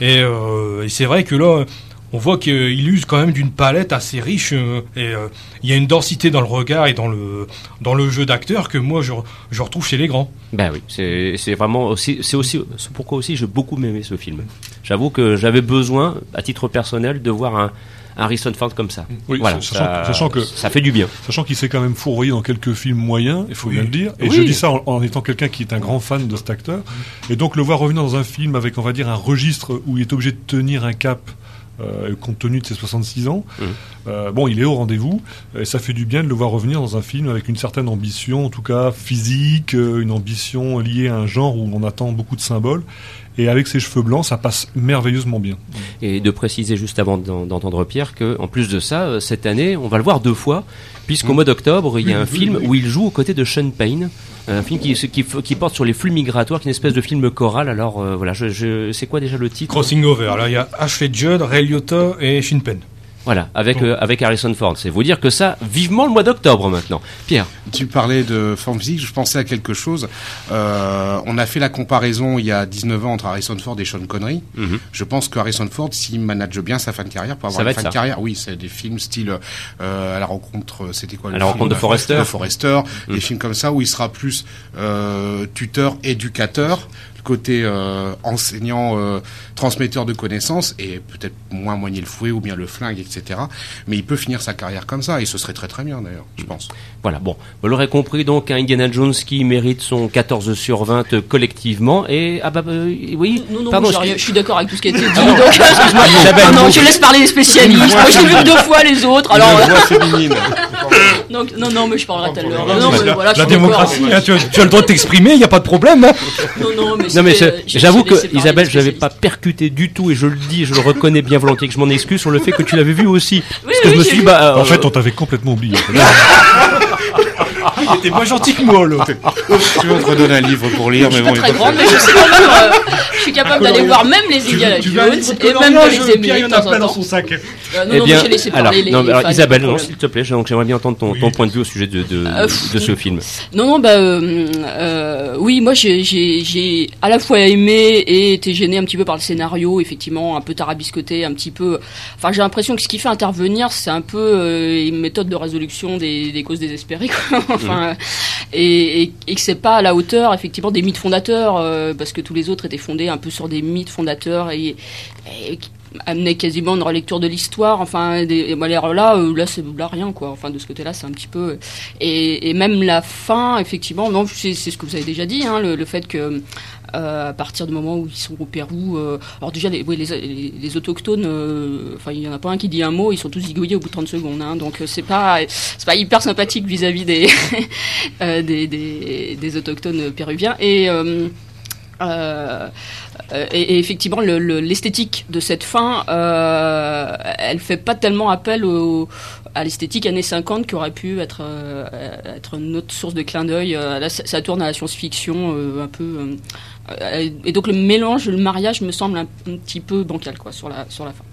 Et, euh, et c'est vrai que là, on voit qu'il use quand même d'une palette assez riche. euh, et euh, il y a une densité dans le regard et dans le, dans le jeu d'acteur que moi, je, je retrouve chez les grands. Ben oui, c'est c'est vraiment aussi, c'est aussi, c'est pourquoi aussi j'ai beaucoup aimé ce film. J'avoue que j'avais besoin, à titre personnel, de voir un un Harrison Ford comme ça. Oui, voilà, sachant- ça, sachant que- ça fait du bien. Sachant qu'il s'est quand même fourvoyé dans quelques films moyens, il faut Oui. bien le dire. Et Oui. je dis ça en, en étant quelqu'un qui est un grand fan de cet acteur. Et donc le voir revenir dans un film avec, on va dire, un registre où il est obligé de tenir un cap. Euh, compte tenu de ses 66 ans, Mhm. Euh, bon, il est au rendez-vous, et ça fait du bien de le voir revenir dans un film avec une certaine ambition, en tout cas physique, euh, une ambition liée à un genre où on attend beaucoup de symboles. Et avec ses cheveux blancs, ça passe merveilleusement bien. Et de préciser juste avant d'en- d'entendre Pierre que, en plus de ça, euh, cette année, on va le voir deux fois, puisqu'au mois d'octobre, il y a un film où il joue aux côtés de Sean Payne, un film qui, qui, qui porte sur les flux migratoires, qui est une espèce de film choral. Alors euh, voilà, je, je, c'est quoi déjà le titre? Crossing Over. Là, il y a Ashley Judd, Ray Liotta et Shin Penn. Voilà, avec Bon. euh, avec Harrison Ford. C'est vous dire que ça, vivement le mois d'octobre maintenant. Pierre. Tu parlais de forme physique, je pensais à quelque chose. Euh, on a fait la comparaison il y a 19 ans entre Harrison Ford et Sean Connery. Mhm. Je pense que Harrison Ford, s'il manage bien sa fin de carrière, pour avoir une fin ça. de carrière, oui, c'est des films style euh, à la rencontre, c'était quoi À le la film rencontre de Forrester. De Forrester, Mhm. des films comme ça où il sera plus euh, tuteur, éducateur, le côté euh, enseignant, euh, transmetteur de connaissances et peut-être moins moigner le fouet ou bien le flingue, etc. Mais il peut finir sa carrière comme ça et ce serait très très bien d'ailleurs, je pense. Voilà, bon, vous l'aurez compris, donc un Indiana Jones qui mérite son 14 sur 20 euh, collectivement. Et ah bah euh, oui, Non, non, pardon, j'ai je suis d'accord avec tout ce qui a été dit. Ah non. donc, Ah non, je laisse parler les spécialistes. Moi, je l'ai vu deux fois les autres. Alors, Une voix féminine. donc, non, non, mais je parlerai tout à l'heure. La voilà, démocratie, hein, tu, as, tu as le droit de t'exprimer, il n'y a pas de problème. hein. Non, non, mais, Non mais euh, j'avoue que Isabelle, je n'avais pas percuté du tout et je le dis, et je le reconnais bien volontiers que je m'en excuse sur le fait que tu l'avais vu aussi. Oui, Parce que oui, je me suis dit, bah, euh, En fait, on t'avait complètement oublié. Il était moins gentil que moi, l'autre. Tu veux te redonner un livre pour lire, Je mais suis bon, pas il très est grande, mais je sais quand même. euh, je suis capable d'aller voir même les Indiana Jones et même les Pierre, aimer il y en a plein dans son sac. Euh, non, eh non, bien, mais j'ai laissé alors, parler les non, mais alors, Isabelle, s'il te plaît, donc j'aimerais bien entendre ton, ton point de vue au sujet de, de, Euh, de ce film. Non, non, bah, euh, oui, moi j'ai, à la fois aimé et été gêné un petit peu par le scénario, effectivement, un peu tarabiscoté, un petit peu. Enfin, j'ai l'impression que ce qui fait intervenir, c'est un peu une méthode de résolution des, des causes désespérées, quoi. enfin, et, et, et que c'est pas à la hauteur, effectivement, des mythes fondateurs, euh, parce que tous les autres étaient fondés un peu sur des mythes fondateurs et, et amenaient quasiment une relecture de l'histoire. Enfin, des, là, euh, là, c'est là rien, quoi. Enfin, de ce côté-là, c'est un petit peu. Et, même la fin, effectivement, non, c'est ce que vous avez déjà dit, hein, le, fait que à partir du moment où ils sont au Pérou, euh, alors déjà les, les, autochtones, euh, enfin il y en a pas un qui dit un mot, ils sont tous zigouillés au bout de 30 secondes, hein, donc euh, c'est pas pas hyper sympathique vis-à-vis des, euh, des, des des autochtones péruviens et euh, euh, euh, et, effectivement, le- le- l'esthétique de cette fin, euh, elle fait pas tellement appel à l'esthétique années 50 qui aurait pu être, euh, être une autre source de clin d'œil. Euh, là, ça, tourne à la science-fiction euh, un peu. Euh, et donc le mélange, le mariage me semble un, petit peu bancal quoi sur la sur la fin.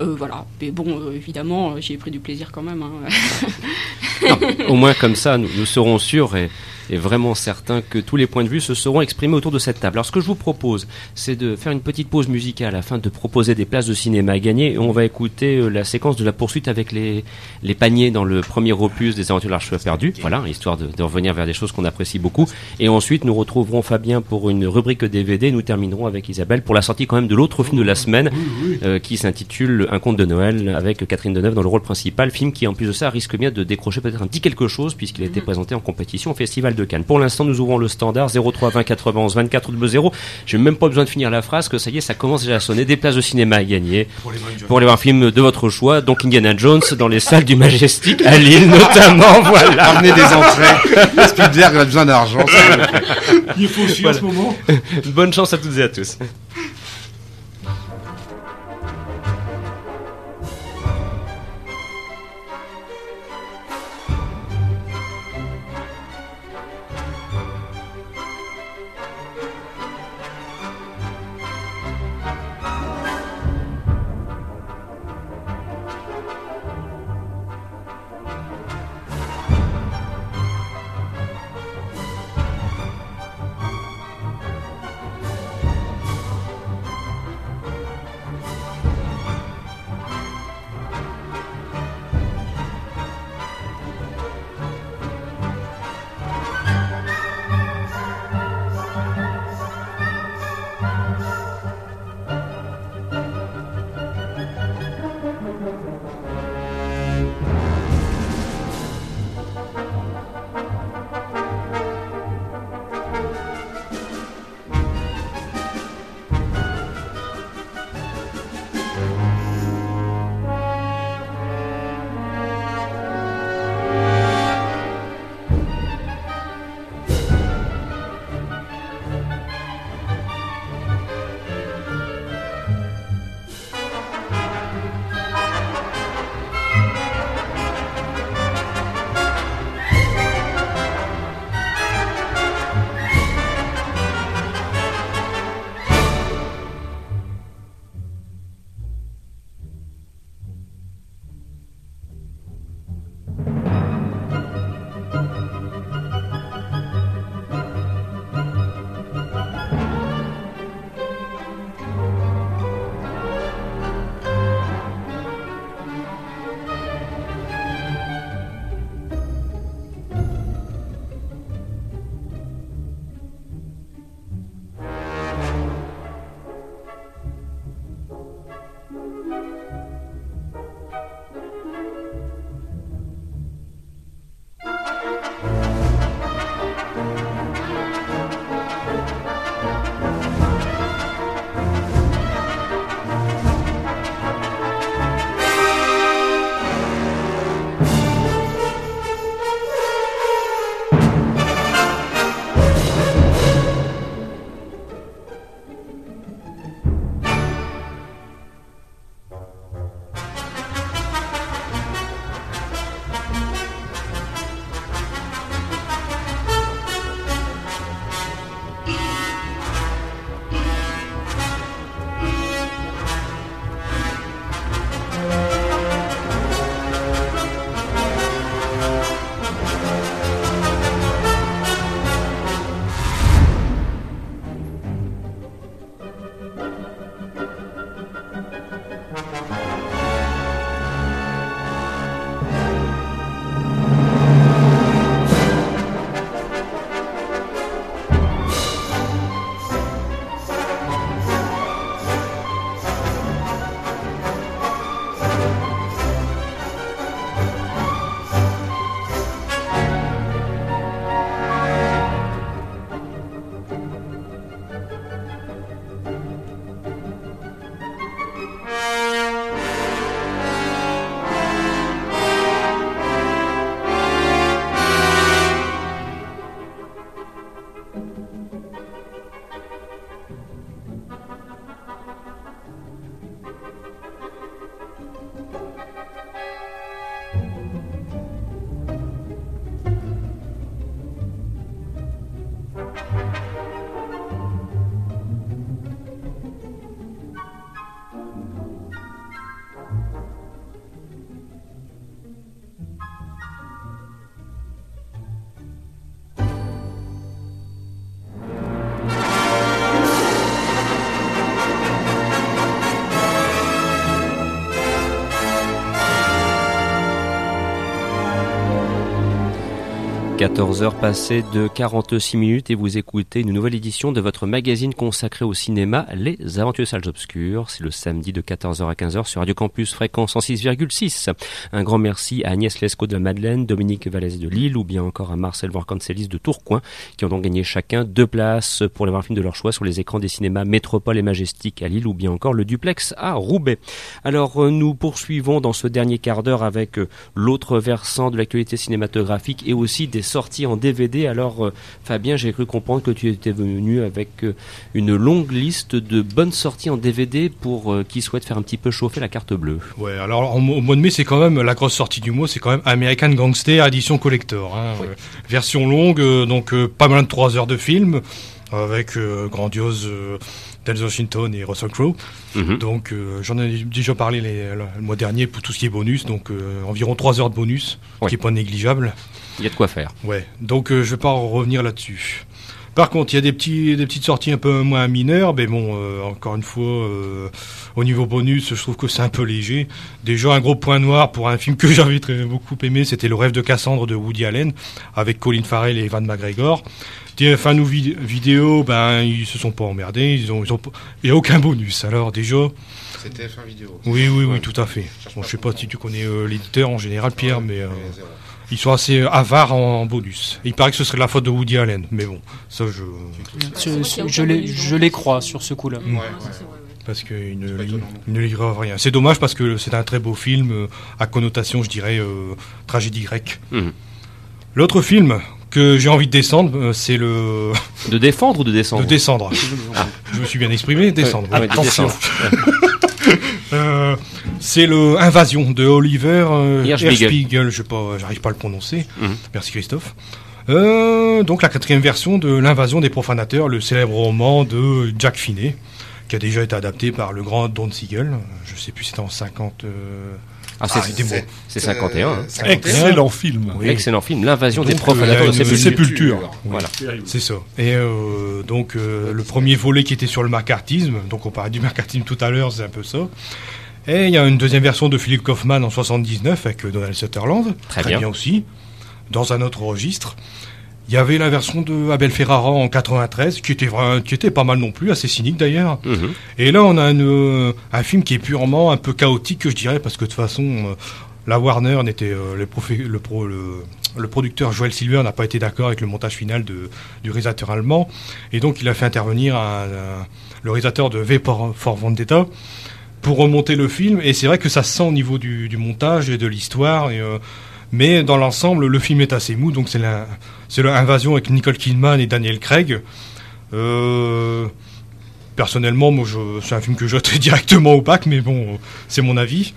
Euh, voilà. Mais bon, euh, évidemment, euh, j'ai pris du plaisir quand même. hein. Au moins comme ça, nous, nous serons sûrs et, et vraiment certains que tous les points de vue se seront exprimés autour de cette table. Alors ce que je vous propose, c'est de faire une petite pause musicale afin de proposer des places de cinéma à gagner. Et on va écouter euh, la séquence de la poursuite avec les, les paniers dans le premier opus des Aventures de l'Arche perdue. Voilà, histoire de, de revenir vers des choses qu'on apprécie beaucoup. Et ensuite, nous retrouverons Fabien pour une rubrique DVD. Nous terminerons avec Isabelle pour la sortie quand même de l'autre film de la semaine euh, qui s'intitule Un conte de Noël avec Catherine Deneuve dans le rôle principal. Film qui, en plus de ça, risque bien de décrocher peut-être un petit quelque chose puisqu'il a été présenté en compétition au Festival de Cannes. Pour l'instant, nous ouvrons le standard 03 20 91 24 00. J'ai même pas besoin de finir la phrase que ça y est, ça commence déjà à sonner. Des places de cinéma à gagner pour aller voir un film de votre choix. Donc Indiana Jones dans les salles du Majestic à Lille notamment. Voilà. Ramenez des entrées. Spielberg a besoin d'argent. Il faut aussi en ce moment. Bonne chance à toutes et à tous. 14h passées de 46 minutes et vous écoutez une nouvelle édition de votre magazine consacré au cinéma Les Aventures Salles Obscures. C'est le samedi de 14h à 15h sur Radio Campus fréquence 106,6. Un grand merci à Agnès Lescaut de la Madeleine, Dominique Vallès de Lille ou bien encore à Marcel Vorcancelis de Tourcoing qui ont donc gagné chacun deux places pour les voir films de leur choix sur les écrans des cinémas Métropole et Majestic à Lille ou bien encore le Duplex à Roubaix. Alors euh, nous poursuivons dans ce dernier quart d'heure avec euh, l'autre versant de l'actualité cinématographique et aussi des sorties en DVD. Alors, euh, Fabien, j'ai cru comprendre que tu étais venu avec euh, une longue liste de bonnes sorties en DVD pour euh, qui souhaitent faire un petit peu chauffer la carte bleue. Ouais, alors au mois de mai, c'est quand même la grosse sortie du mois, c'est quand même American Gangster édition collector. Hein, Oui. euh, version longue, donc euh, pas moins de 3 heures de film, avec euh, grandiose euh, Denzel Washington et Russell Crowe. Mhm. Donc euh, j'en ai déjà parlé les- le, le mois dernier pour tout ce qui est bonus, donc environ 3 heures de bonus, ce qui est pas négligeable. Il y a de quoi faire. Ouais, donc euh, je vais pas revenir là-dessus. Par contre, il y a des, petits, des petites sorties un peu moins mineures, mais bon, euh, encore une fois, euh, au niveau bonus, je trouve que c'est un peu léger. Déjà, un gros point noir pour un film que j'avais très beaucoup aimé, c'était Le rêve de Cassandre de Woody Allen, avec Colin Farrell et Evan McGregor. TF1 ou vid- vidéo, ben, ils se sont pas emmerdés, ils ont, ils ont, pas- il y a aucun bonus. Alors déjà, C'était F1 vidéo. oui, oui, oui, Ouais. tout à fait. Cherche Bon, je sais pas si tu connais euh, l'éditeur en général, Pierre, Ouais, mais... euh. Ils sont assez avares en, en bonus. Il paraît que ce serait la faute de Woody Allen, mais bon, ça je Je, les, je les crois sur ce coup-là. Mm. Ouais, ouais. parce qu'il ne, ne rien. C'est dommage parce que c'est un très beau film euh, à connotation, je dirais, euh, tragédie grecque. Mhm. L'autre film que j'ai envie de descendre, euh, c'est le De défendre ou de descendre de descendre. Je me suis bien exprimé, descendre. Ouais, ouais, de Attention. descendre. Euh, c'est le Invasion de Oliver euh, Hirschbiegel. Je pas, j'arrive pas à le prononcer. Mhm. Merci Christophe. Euh, donc la quatrième version de l'invasion des profanateurs, le célèbre roman de Jack Finney, qui a déjà été adapté par le grand Don Siegel. Je sais plus, c'était en 50. Euh, Ah, c'est Ah, c'est- c'est- c'est 51. hein. Euh, 51. Excellent film. Oui. Excellent film, l'invasion des Donc, profanateurs euh, de il y a une sépulture. sépulture. Voilà. C'est ça. Et euh, donc euh, le premier volet qui était sur le macartisme, donc on parlait du macartisme tout à l'heure, c'est un peu ça. Et il y a une deuxième version de Philip Kaufman en 79 avec euh, Donald Sutherland, Très bien. aussi, dans un autre registre. Il y avait la version de Abel Ferrara en 93 qui était qui était pas mal non plus, assez cynique d'ailleurs. Mhm. Et là on a une, euh, un film qui est purement un peu chaotique je dirais parce que de toute façon euh, la Warner n'était euh, le, le, pro- le, le producteur Joel Silver n'a pas été d'accord avec le montage final de, du réalisateur allemand et donc il a fait intervenir un- un- le réalisateur de V for Vendetta pour remonter le film et c'est vrai que ça se sent au niveau du, du montage et de l'histoire et, euh, mais dans l'ensemble le film est assez mou donc c'est l'invasion avec Nicole Kidman et Daniel Craig. Euh, personnellement moi c'est un film que jeterai directement au bac mais bon c'est mon avis.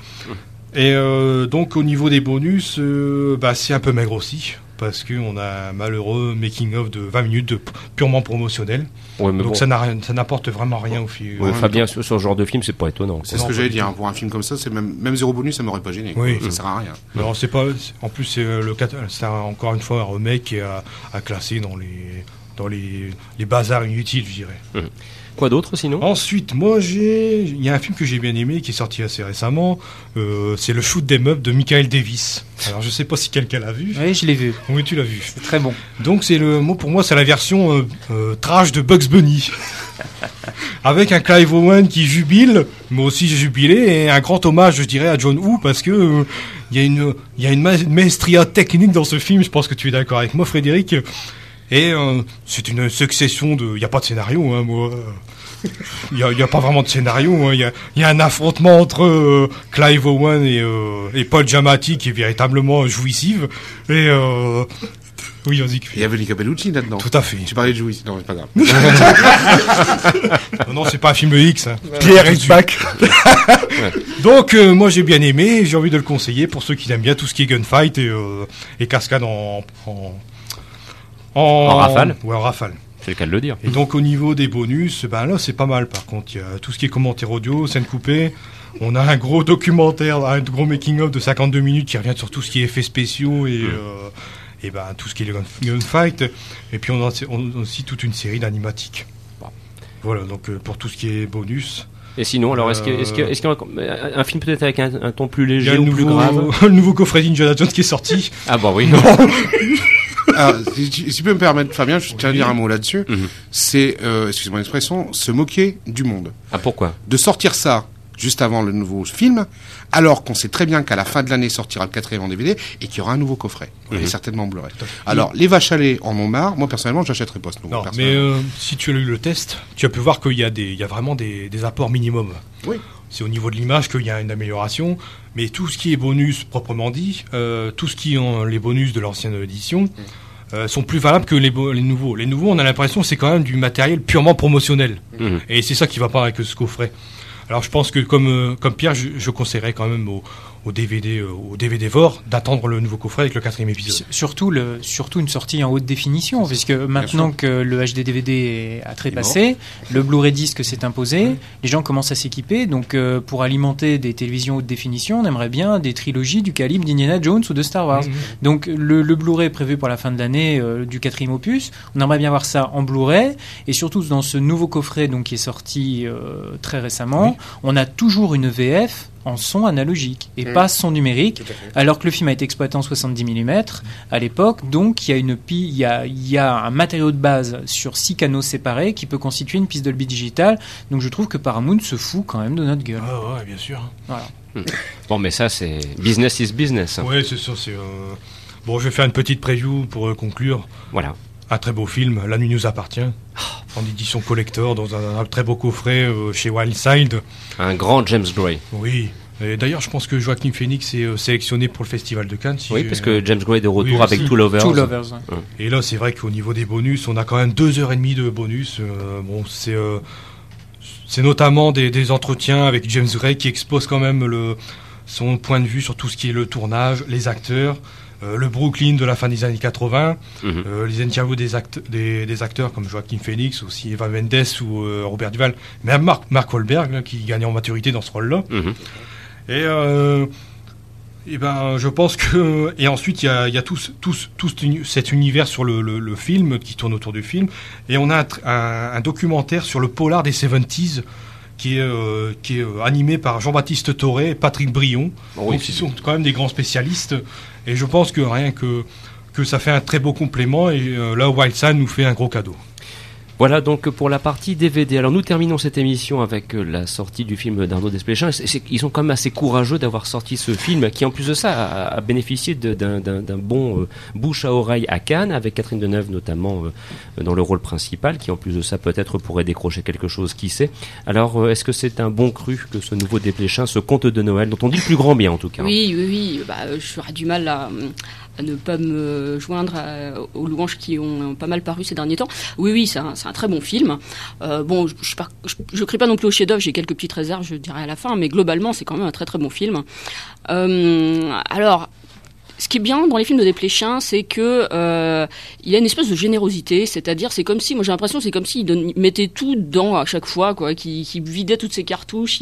Et euh, donc au niveau des bonus euh, bah, c'est un peu maigre aussi parce qu'on a un malheureux making of de 20 minutes de purement promotionnel Ouais, mais donc bon. ça n'a rien- ça n'apporte vraiment rien au film Ouais, en Fabien, sur, ce genre de film, c'est pas étonnant. C'est ce que j'allais dire. tout. hein, Pour un film comme ça, c'est même, même zéro bonus, ça m'aurait pas gêné. Oui. Ça sert à rien. non c'est pas en plus c'est euh, le c'est encore une fois un remake qui à classer dans les dans les, les bazars inutiles je dirais Quoi d'autre sinon? Ensuite, moi, j'ai, il y a un film que j'ai bien aimé qui est sorti assez récemment. Euh, c'est le shoot des meubles de Michael Davis. Alors, je sais pas si quelqu'un l'a vu. Oui, je l'ai vu. Oui, tu l'as vu. C'est très bon. Donc, c'est le, moi, pour moi, c'est la version euh, euh, trash de Bugs Bunny. Avec un Clive Owen qui jubile, moi aussi j'ai jubilé, et un grand hommage, je dirais, à John Woo, parce que euh, il y a une, il y a une ma- maestria technique dans ce film. Je pense que tu es d'accord avec moi, Frédéric. Et euh, c'est une succession de, il n'y a pas de scénario, hein, moi. Il n'y a, y a pas vraiment de scénario. hein. Il y, a, il y a un affrontement entre euh, Clive Owen et, euh, et Paul Giamatti qui est véritablement jouissive. Et euh, oui, vas-y. Il y avait Monica Bellucci là-dedans. Tout à fait. Tu parlais de Jouis. Non, c'est pas grave. Non, non, c'est pas un film X. hein. Pierre is back. Donc, euh, moi, j'ai bien aimé. et J'ai envie de le conseiller pour ceux qui aiment bien tout ce qui est gunfight et, euh, et cascade en en, En rafale Ouais, en rafale. C'est le cas de le dire. Et donc au niveau des bonus, ben là c'est pas mal. Par contre, il y a tout ce qui est commentaire audio, scène coupée. On a un gros documentaire, un gros making of de 52 minutes qui revient sur tout ce qui est effets spéciaux et euh, et ben tout ce qui est gunfight. Et puis on a, on a aussi toute une série d'animatiques. Voilà donc euh, pour tout ce qui est bonus. Et sinon, alors, est-ce que- est-ce que- Euh, est-ce qu'il y a un, film peut-être avec un, un ton plus y léger le ou plus nouveau, grave le nouveau coffret d'Indiana Jones qui est sorti. Ah bah oui. Alors, si, tu, si tu peux me permettre, Fabien, je tiens à dire un mot là-dessus. Mhm. C'est, euh, excuse-moi l'expression, se moquer du monde. Ah pourquoi? De sortir ça juste avant le nouveau film, alors qu'on sait très bien qu'à la fin de l'année sortira le quatrième en DVD et qu'il y aura un nouveau coffret, et certainement en Blu-ray. Alors, les vaches à lait en ont marre. Moi, personnellement, j'achèterai pas ce nouveau. Non, mais euh, si tu as lu le test, tu as pu voir qu'il y a, des, il y a vraiment des, des apports minimum. Oui. C'est au niveau de l'image qu'il y a une amélioration, mais tout ce qui est bonus proprement dit, euh, tout ce qui est les bonus de l'ancienne édition, euh, sont plus valables que les, nouveaux. Les nouveaux, on a l'impression que c'est quand même du matériel purement promotionnel. Mhm. Et c'est ça qui va pas avec ce coffret. Alors je pense que comme, euh, comme Pierre, je, je conseillerais quand même au, au DVD, euh, au DVD Vor d'attendre le nouveau coffret avec le quatrième épisode. S- Surtout, le, surtout une sortie en haute définition, puisque maintenant que le HD DVD à trépassé, le Blu-ray disque s'est imposé, les gens commencent à s'équiper. Donc, euh, pour alimenter des télévisions haute définition, on aimerait bien des trilogies du calibre d'Indiana Jones ou de Star Wars. Donc, le, le Blu-ray prévu pour la fin de l'année euh, du quatrième opus, on aimerait bien voir ça en Blu-ray, et surtout dans ce nouveau coffret donc qui est sorti euh, très récemment, on a toujours une VF en son analogique et Mm. pas son numérique. Alors que le film a été exploité en 70 mm à l'époque, donc il y a une pi- il y a, il y a un matériau de base sur six canaux séparés qui peut constituer une piste Dolby Digital. Donc je trouve que Paramount se fout quand même de notre gueule. Ah ouais, bien sûr. Voilà. Bon, mais ça, c'est business is business. hein. Ouais, c'est ça. C'est euh, bon. Je vais faire une petite preview pour euh, conclure. Voilà. Un très beau film, La nuit nous appartient, en édition collector dans un, un très beau coffret euh, chez Wildside. Un grand James Gray. Oui. Et d'ailleurs, je pense que Joaquin Phoenix est euh, sélectionné pour le Festival de Cannes. si Oui, parce que James Gray est de retour Oui, avec. Two Lovers. Two Lovers. hein. Et là, c'est vrai qu'au niveau des bonus, on a quand même deux heures et demie de bonus. Euh, bon, c'est euh, c'est notamment des, des entretiens avec James Gray qui expose quand même le, son point de vue sur tout ce qui est le tournage, les acteurs, euh, le Brooklyn de la fin des années 80, Mhm. euh, les interviews des, act- des, des acteurs comme Joaquin Phoenix, aussi Eva Mendes ou euh, Robert Duval, même Mark, Mark Wahlberg là, qui gagnait en maturité dans ce rôle-là. Mhm. Et, et ben, je pense que. Et ensuite, il y a, il y a tout, ce- tout, ce- tout cet uni- cet univers sur le, le- le film qui tourne autour du film. Et on a un, tr- un- un documentaire sur le polar des 70s qui est, euh, qui est euh, animé par Jean-Baptiste Toré et Patrick Brion. Oui, Donc, ils sont quand même des grands spécialistes. Et je pense que rien que, que ça fait un très beau complément. Et euh, là, Wildside nous fait un gros cadeau. Voilà donc pour la partie DVD. Alors nous terminons cette émission avec euh, la sortie du film d'Arnaud Desplechin. Ils sont quand même assez courageux d'avoir sorti ce film qui en plus de ça a, bénéficié d'un bon euh, bouche à oreille à Cannes avec Catherine Deneuve notamment euh, dans le rôle principal qui en plus de ça peut-être pourrait décrocher quelque chose, qui sait. Alors est-ce que c'est un bon cru que ce nouveau Desplechin, ce conte de Noël dont on dit le plus grand bien en tout cas Oui, oui, oui. Bah, euh, j'aurais du mal à, à ne pas me joindre aux louanges qui ont pas mal paru ces derniers temps. Oui, oui, c'est un, très bon film. Euh, bon, je, je crie pas non plus au chef-d'œuvre, j'ai quelques petites réserves, je dirais à la fin, mais globalement, c'est quand même un très très bon film. Euh, alors. Ce qui est bien dans les films de Desplechin, c'est que euh, il a une espèce de générosité, c'est-à-dire c'est comme si, moi j'ai l'impression, c'est comme s'il il mettait tout dedans à chaque fois, quoi, qui, qui vidait toutes ses cartouches.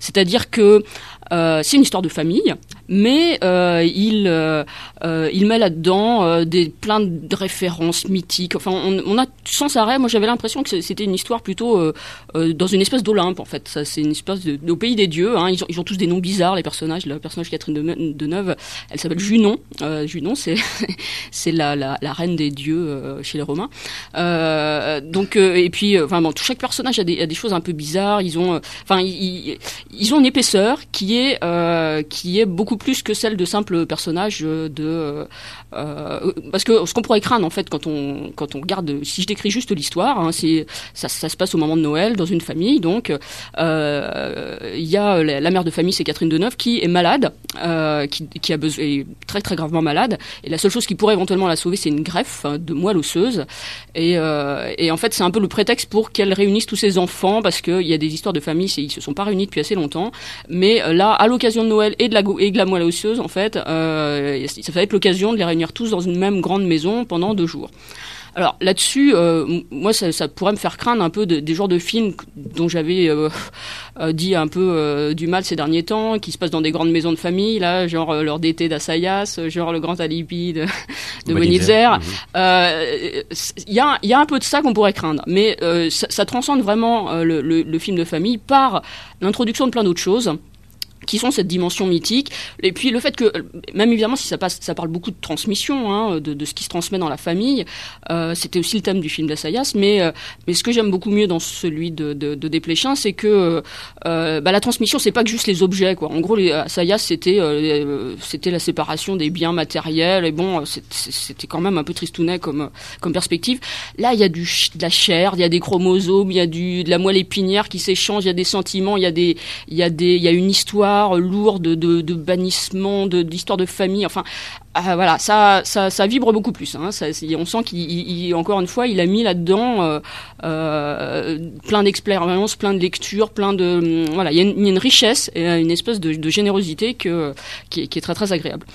C'est-à-dire que c'est une histoire de famille, mais euh, il euh, euh, il met là-dedans euh, des plein de références mythiques. Enfin, on, on a sans arrêt. Moi, j'avais l'impression que c'était une histoire plutôt euh, euh, dans une espèce d'Olympe. En fait, ça, c'est une espèce de, au pays des dieux. Hein. Ils, ont, ils ont tous des noms bizarres. Les personnages, le personnage Catherine de, Deneuve, elle s'appelle Junon. Euh, Junon, c'est c'est la, la, la reine des dieux euh, chez les Romains. Euh, donc, euh, et puis, euh, enfin bon, tout chaque personnage a des, a des choses un peu bizarres. Ils ont, euh, enfin, ils, ils ont une épaisseur qui euh, qui est beaucoup plus que celle de simples personnages euh, de euh, parce que ce qu'on pourrait craindre en fait quand on quand on regarde si je décris juste l'histoire hein, c'est ça, se passe au moment de Noël dans une famille donc il y a la, mère de famille c'est Catherine Deneuve qui est malade qui, qui a besoin est très très gravement malade et la seule chose qui pourrait éventuellement la sauver c'est une greffe hein, de moelle osseuse et, et en fait c'est un peu le prétexte pour qu'elle réunisse tous ses enfants parce qu'il y a des histoires de famille ils se sont pas réunis depuis assez longtemps mais euh, là à l'occasion de Noël et de la, et de la moelle osseuse en fait euh, ça va être l'occasion de les réunir tous dans une même grande maison pendant deux jours alors là-dessus, euh, moi, ça, ça pourrait me faire craindre un peu de- des genres de films dont j'avais euh, euh, dit un peu du mal ces derniers temps, qui se passent dans des grandes maisons de famille, là, genre l'heure d'été d'Assayas, genre le grand alibi de, de Bonitzer. Bonitzer. Mhm. Il y, a, il y a un peu de ça qu'on pourrait craindre, mais ça, ça transcende vraiment le, le- le film de famille par l'introduction de plein d'autres choses. Qui sont cette dimension mythique. Et puis le fait que, même évidemment, si ça, passe, ça parle beaucoup de transmission, hein, de, de, ce qui se transmet dans la famille, euh, c'était aussi le thème du film d'Assayas, mais, euh, mais ce que j'aime beaucoup mieux dans celui de, de, de Desplechin, c'est que euh, bah, la transmission, c'est pas que juste les objets. Quoi. En gros, les, Assayas, c'était euh, c'était la séparation des biens matériels, et bon, c'était quand même un peu tristounet comme, comme perspective. Là, il y a du, de la chair, il y a des chromosomes, il y a du, de la moelle épinière qui s'échange, il y a des sentiments, il y a, des, il y a, des, il y a une histoire lourde de, de bannissement, d'histoire de, famille. Enfin, ah, voilà, ça, ça, ça, vibre beaucoup plus. Hein. On sent qu'il, encore une fois, il a mis là-dedans euh, euh, plein d'expériences, plein de lectures, plein de voilà, il y, a une, richesse et une espèce de, générosité qui, est, très très agréable.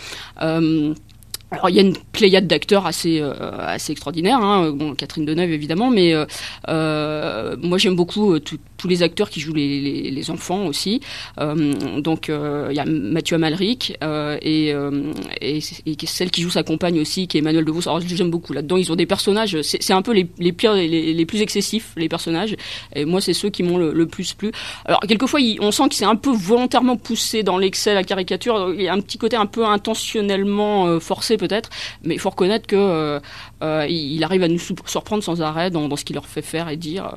Euh, alors il y a une pléiade d'acteurs assez euh, assez extraordinaire, hein. bon, Catherine Deneuve évidemment, mais euh, euh moi j'aime beaucoup euh, tous les acteurs qui jouent les, les, les enfants aussi. donc il y a Mathieu Amalric et, et, et, celle qui joue sa compagne aussi, qui est Emmanuel DeVos. Alors j'aime beaucoup là-dedans, ils ont des personnages, c'est un peu les, les pires, les, les, plus excessifs les personnages. Et moi c'est ceux qui m'ont le, plus plu. Alors quelquefois on sent que c'est un peu volontairement poussé dans l'excès, la caricature. Il y a un petit côté un peu intentionnellement forcé peut-être, mais il faut reconnaître que euh, euh, il arrive à nous surprendre sans arrêt dans, ce qu'il leur fait faire et dire.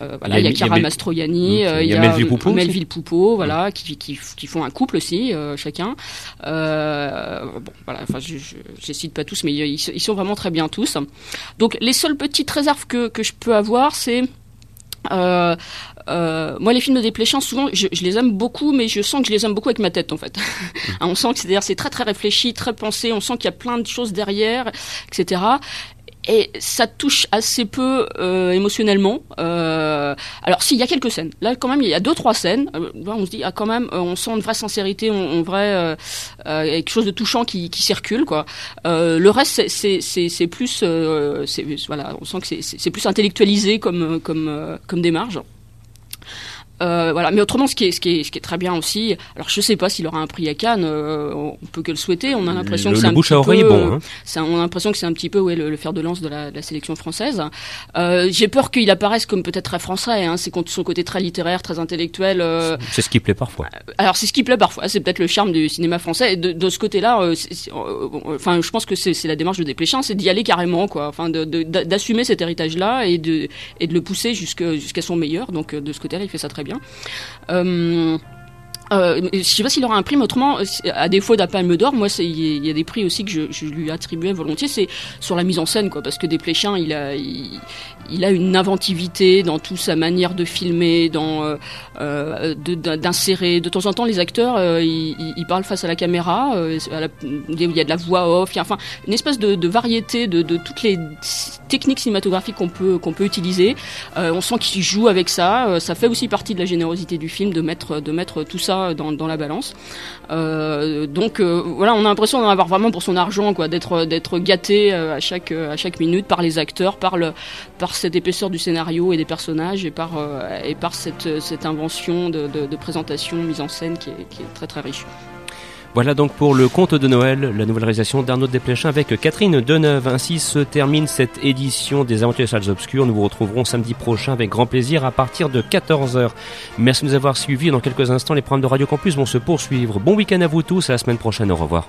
Euh, voilà, il y a, Chiara Mastroianni, il y a, Melville Poupeau, voilà, qui, qui, qui, font un couple aussi, chacun. bon, voilà, enfin, je, je, cite pas tous, mais ils, ils, sont vraiment très bien tous. Donc, les seules petites réserves que, que je peux avoir, c'est euh, euh, moi, les films de Desplechin, souvent, je, je, les aime beaucoup, mais je sens que je les aime beaucoup avec ma tête, en fait. on sent que c'est, c'est très très réfléchi, très pensé. On sent qu'il y a plein de choses derrière, etc et ça touche assez peu euh, émotionnellement. Euh, alors s'il y a quelques scènes, là quand même il y a deux trois scènes. Euh, on se dit ah quand même, euh, on sent une vraie sincérité, on, vrai euh, quelque chose de touchant qui, qui circule quoi. le reste c'est plus voilà, on sent que c'est c'est plus intellectualisé comme comme comme démarche. Euh, voilà, mais autrement, ce qui est, ce qui est, ce qui est très bien aussi. Alors, je sais pas s'il aura un prix à Cannes. Euh, on peut que le souhaiter. On a l'impression que c'est un petit peu. Bon, hein. on a l'impression que c'est un petit peu ouais, le, fer de lance de la, de la sélection française. Euh, J'ai peur qu'il apparaisse comme peut-être très français. Hein, c'est son côté très littéraire, très intellectuel. Euh. c'est ce qui plaît parfois. Euh, alors, c'est ce qui plaît parfois. C'est peut-être le charme du cinéma français. Et de, de ce côté-là, euh, enfin, je pense que c'est la démarche de Desplechin, c'est d'y aller carrément, quoi. Enfin, d'assumer cet héritage-là et de et de le pousser jusqu'à jusqu'à son meilleur. Donc, de ce côté-là, il fait ça très bien. Euh, euh, je sais pas s'il aura un prix, mais autrement, à défaut d'un palme d'or, moi, il y, a des prix aussi que je, lui attribuais volontiers, c'est sur la mise en scène, quoi, parce que Desplechin, il a, il a une inventivité dans toute sa manière de filmer, dans euh, euh d'insérer. De, temps en temps, les acteurs, euh, ils, parlent face à la caméra. Euh, il y a de la voix off. Il y a enfin une espèce de, variété de, toutes les techniques cinématographiques qu'on peut utiliser. on sent qu'ils jouent avec ça. ça fait aussi partie de la générosité du film de mettre tout ça dans, la balance. donc voilà, on a l'impression d'en avoir vraiment pour son argent, d'être gâté à chaque minute par les acteurs, par le cette épaisseur du scénario et des personnages et par, euh, et par cette, cette invention de, de, présentation, mise en scène qui est, qui est très très riche. Voilà donc pour le conte de Noël, la nouvelle réalisation d'Arnaud Desplechin avec Catherine Deneuve. Ainsi se termine cette édition des Aventures des Salles Obscures. Nous vous retrouverons samedi prochain avec grand plaisir à partir de 14h. Merci de nous avoir suivis. Dans quelques instants, les programmes de Radio Campus vont se poursuivre. Bon week-end à vous tous. À la semaine prochaine. Au revoir.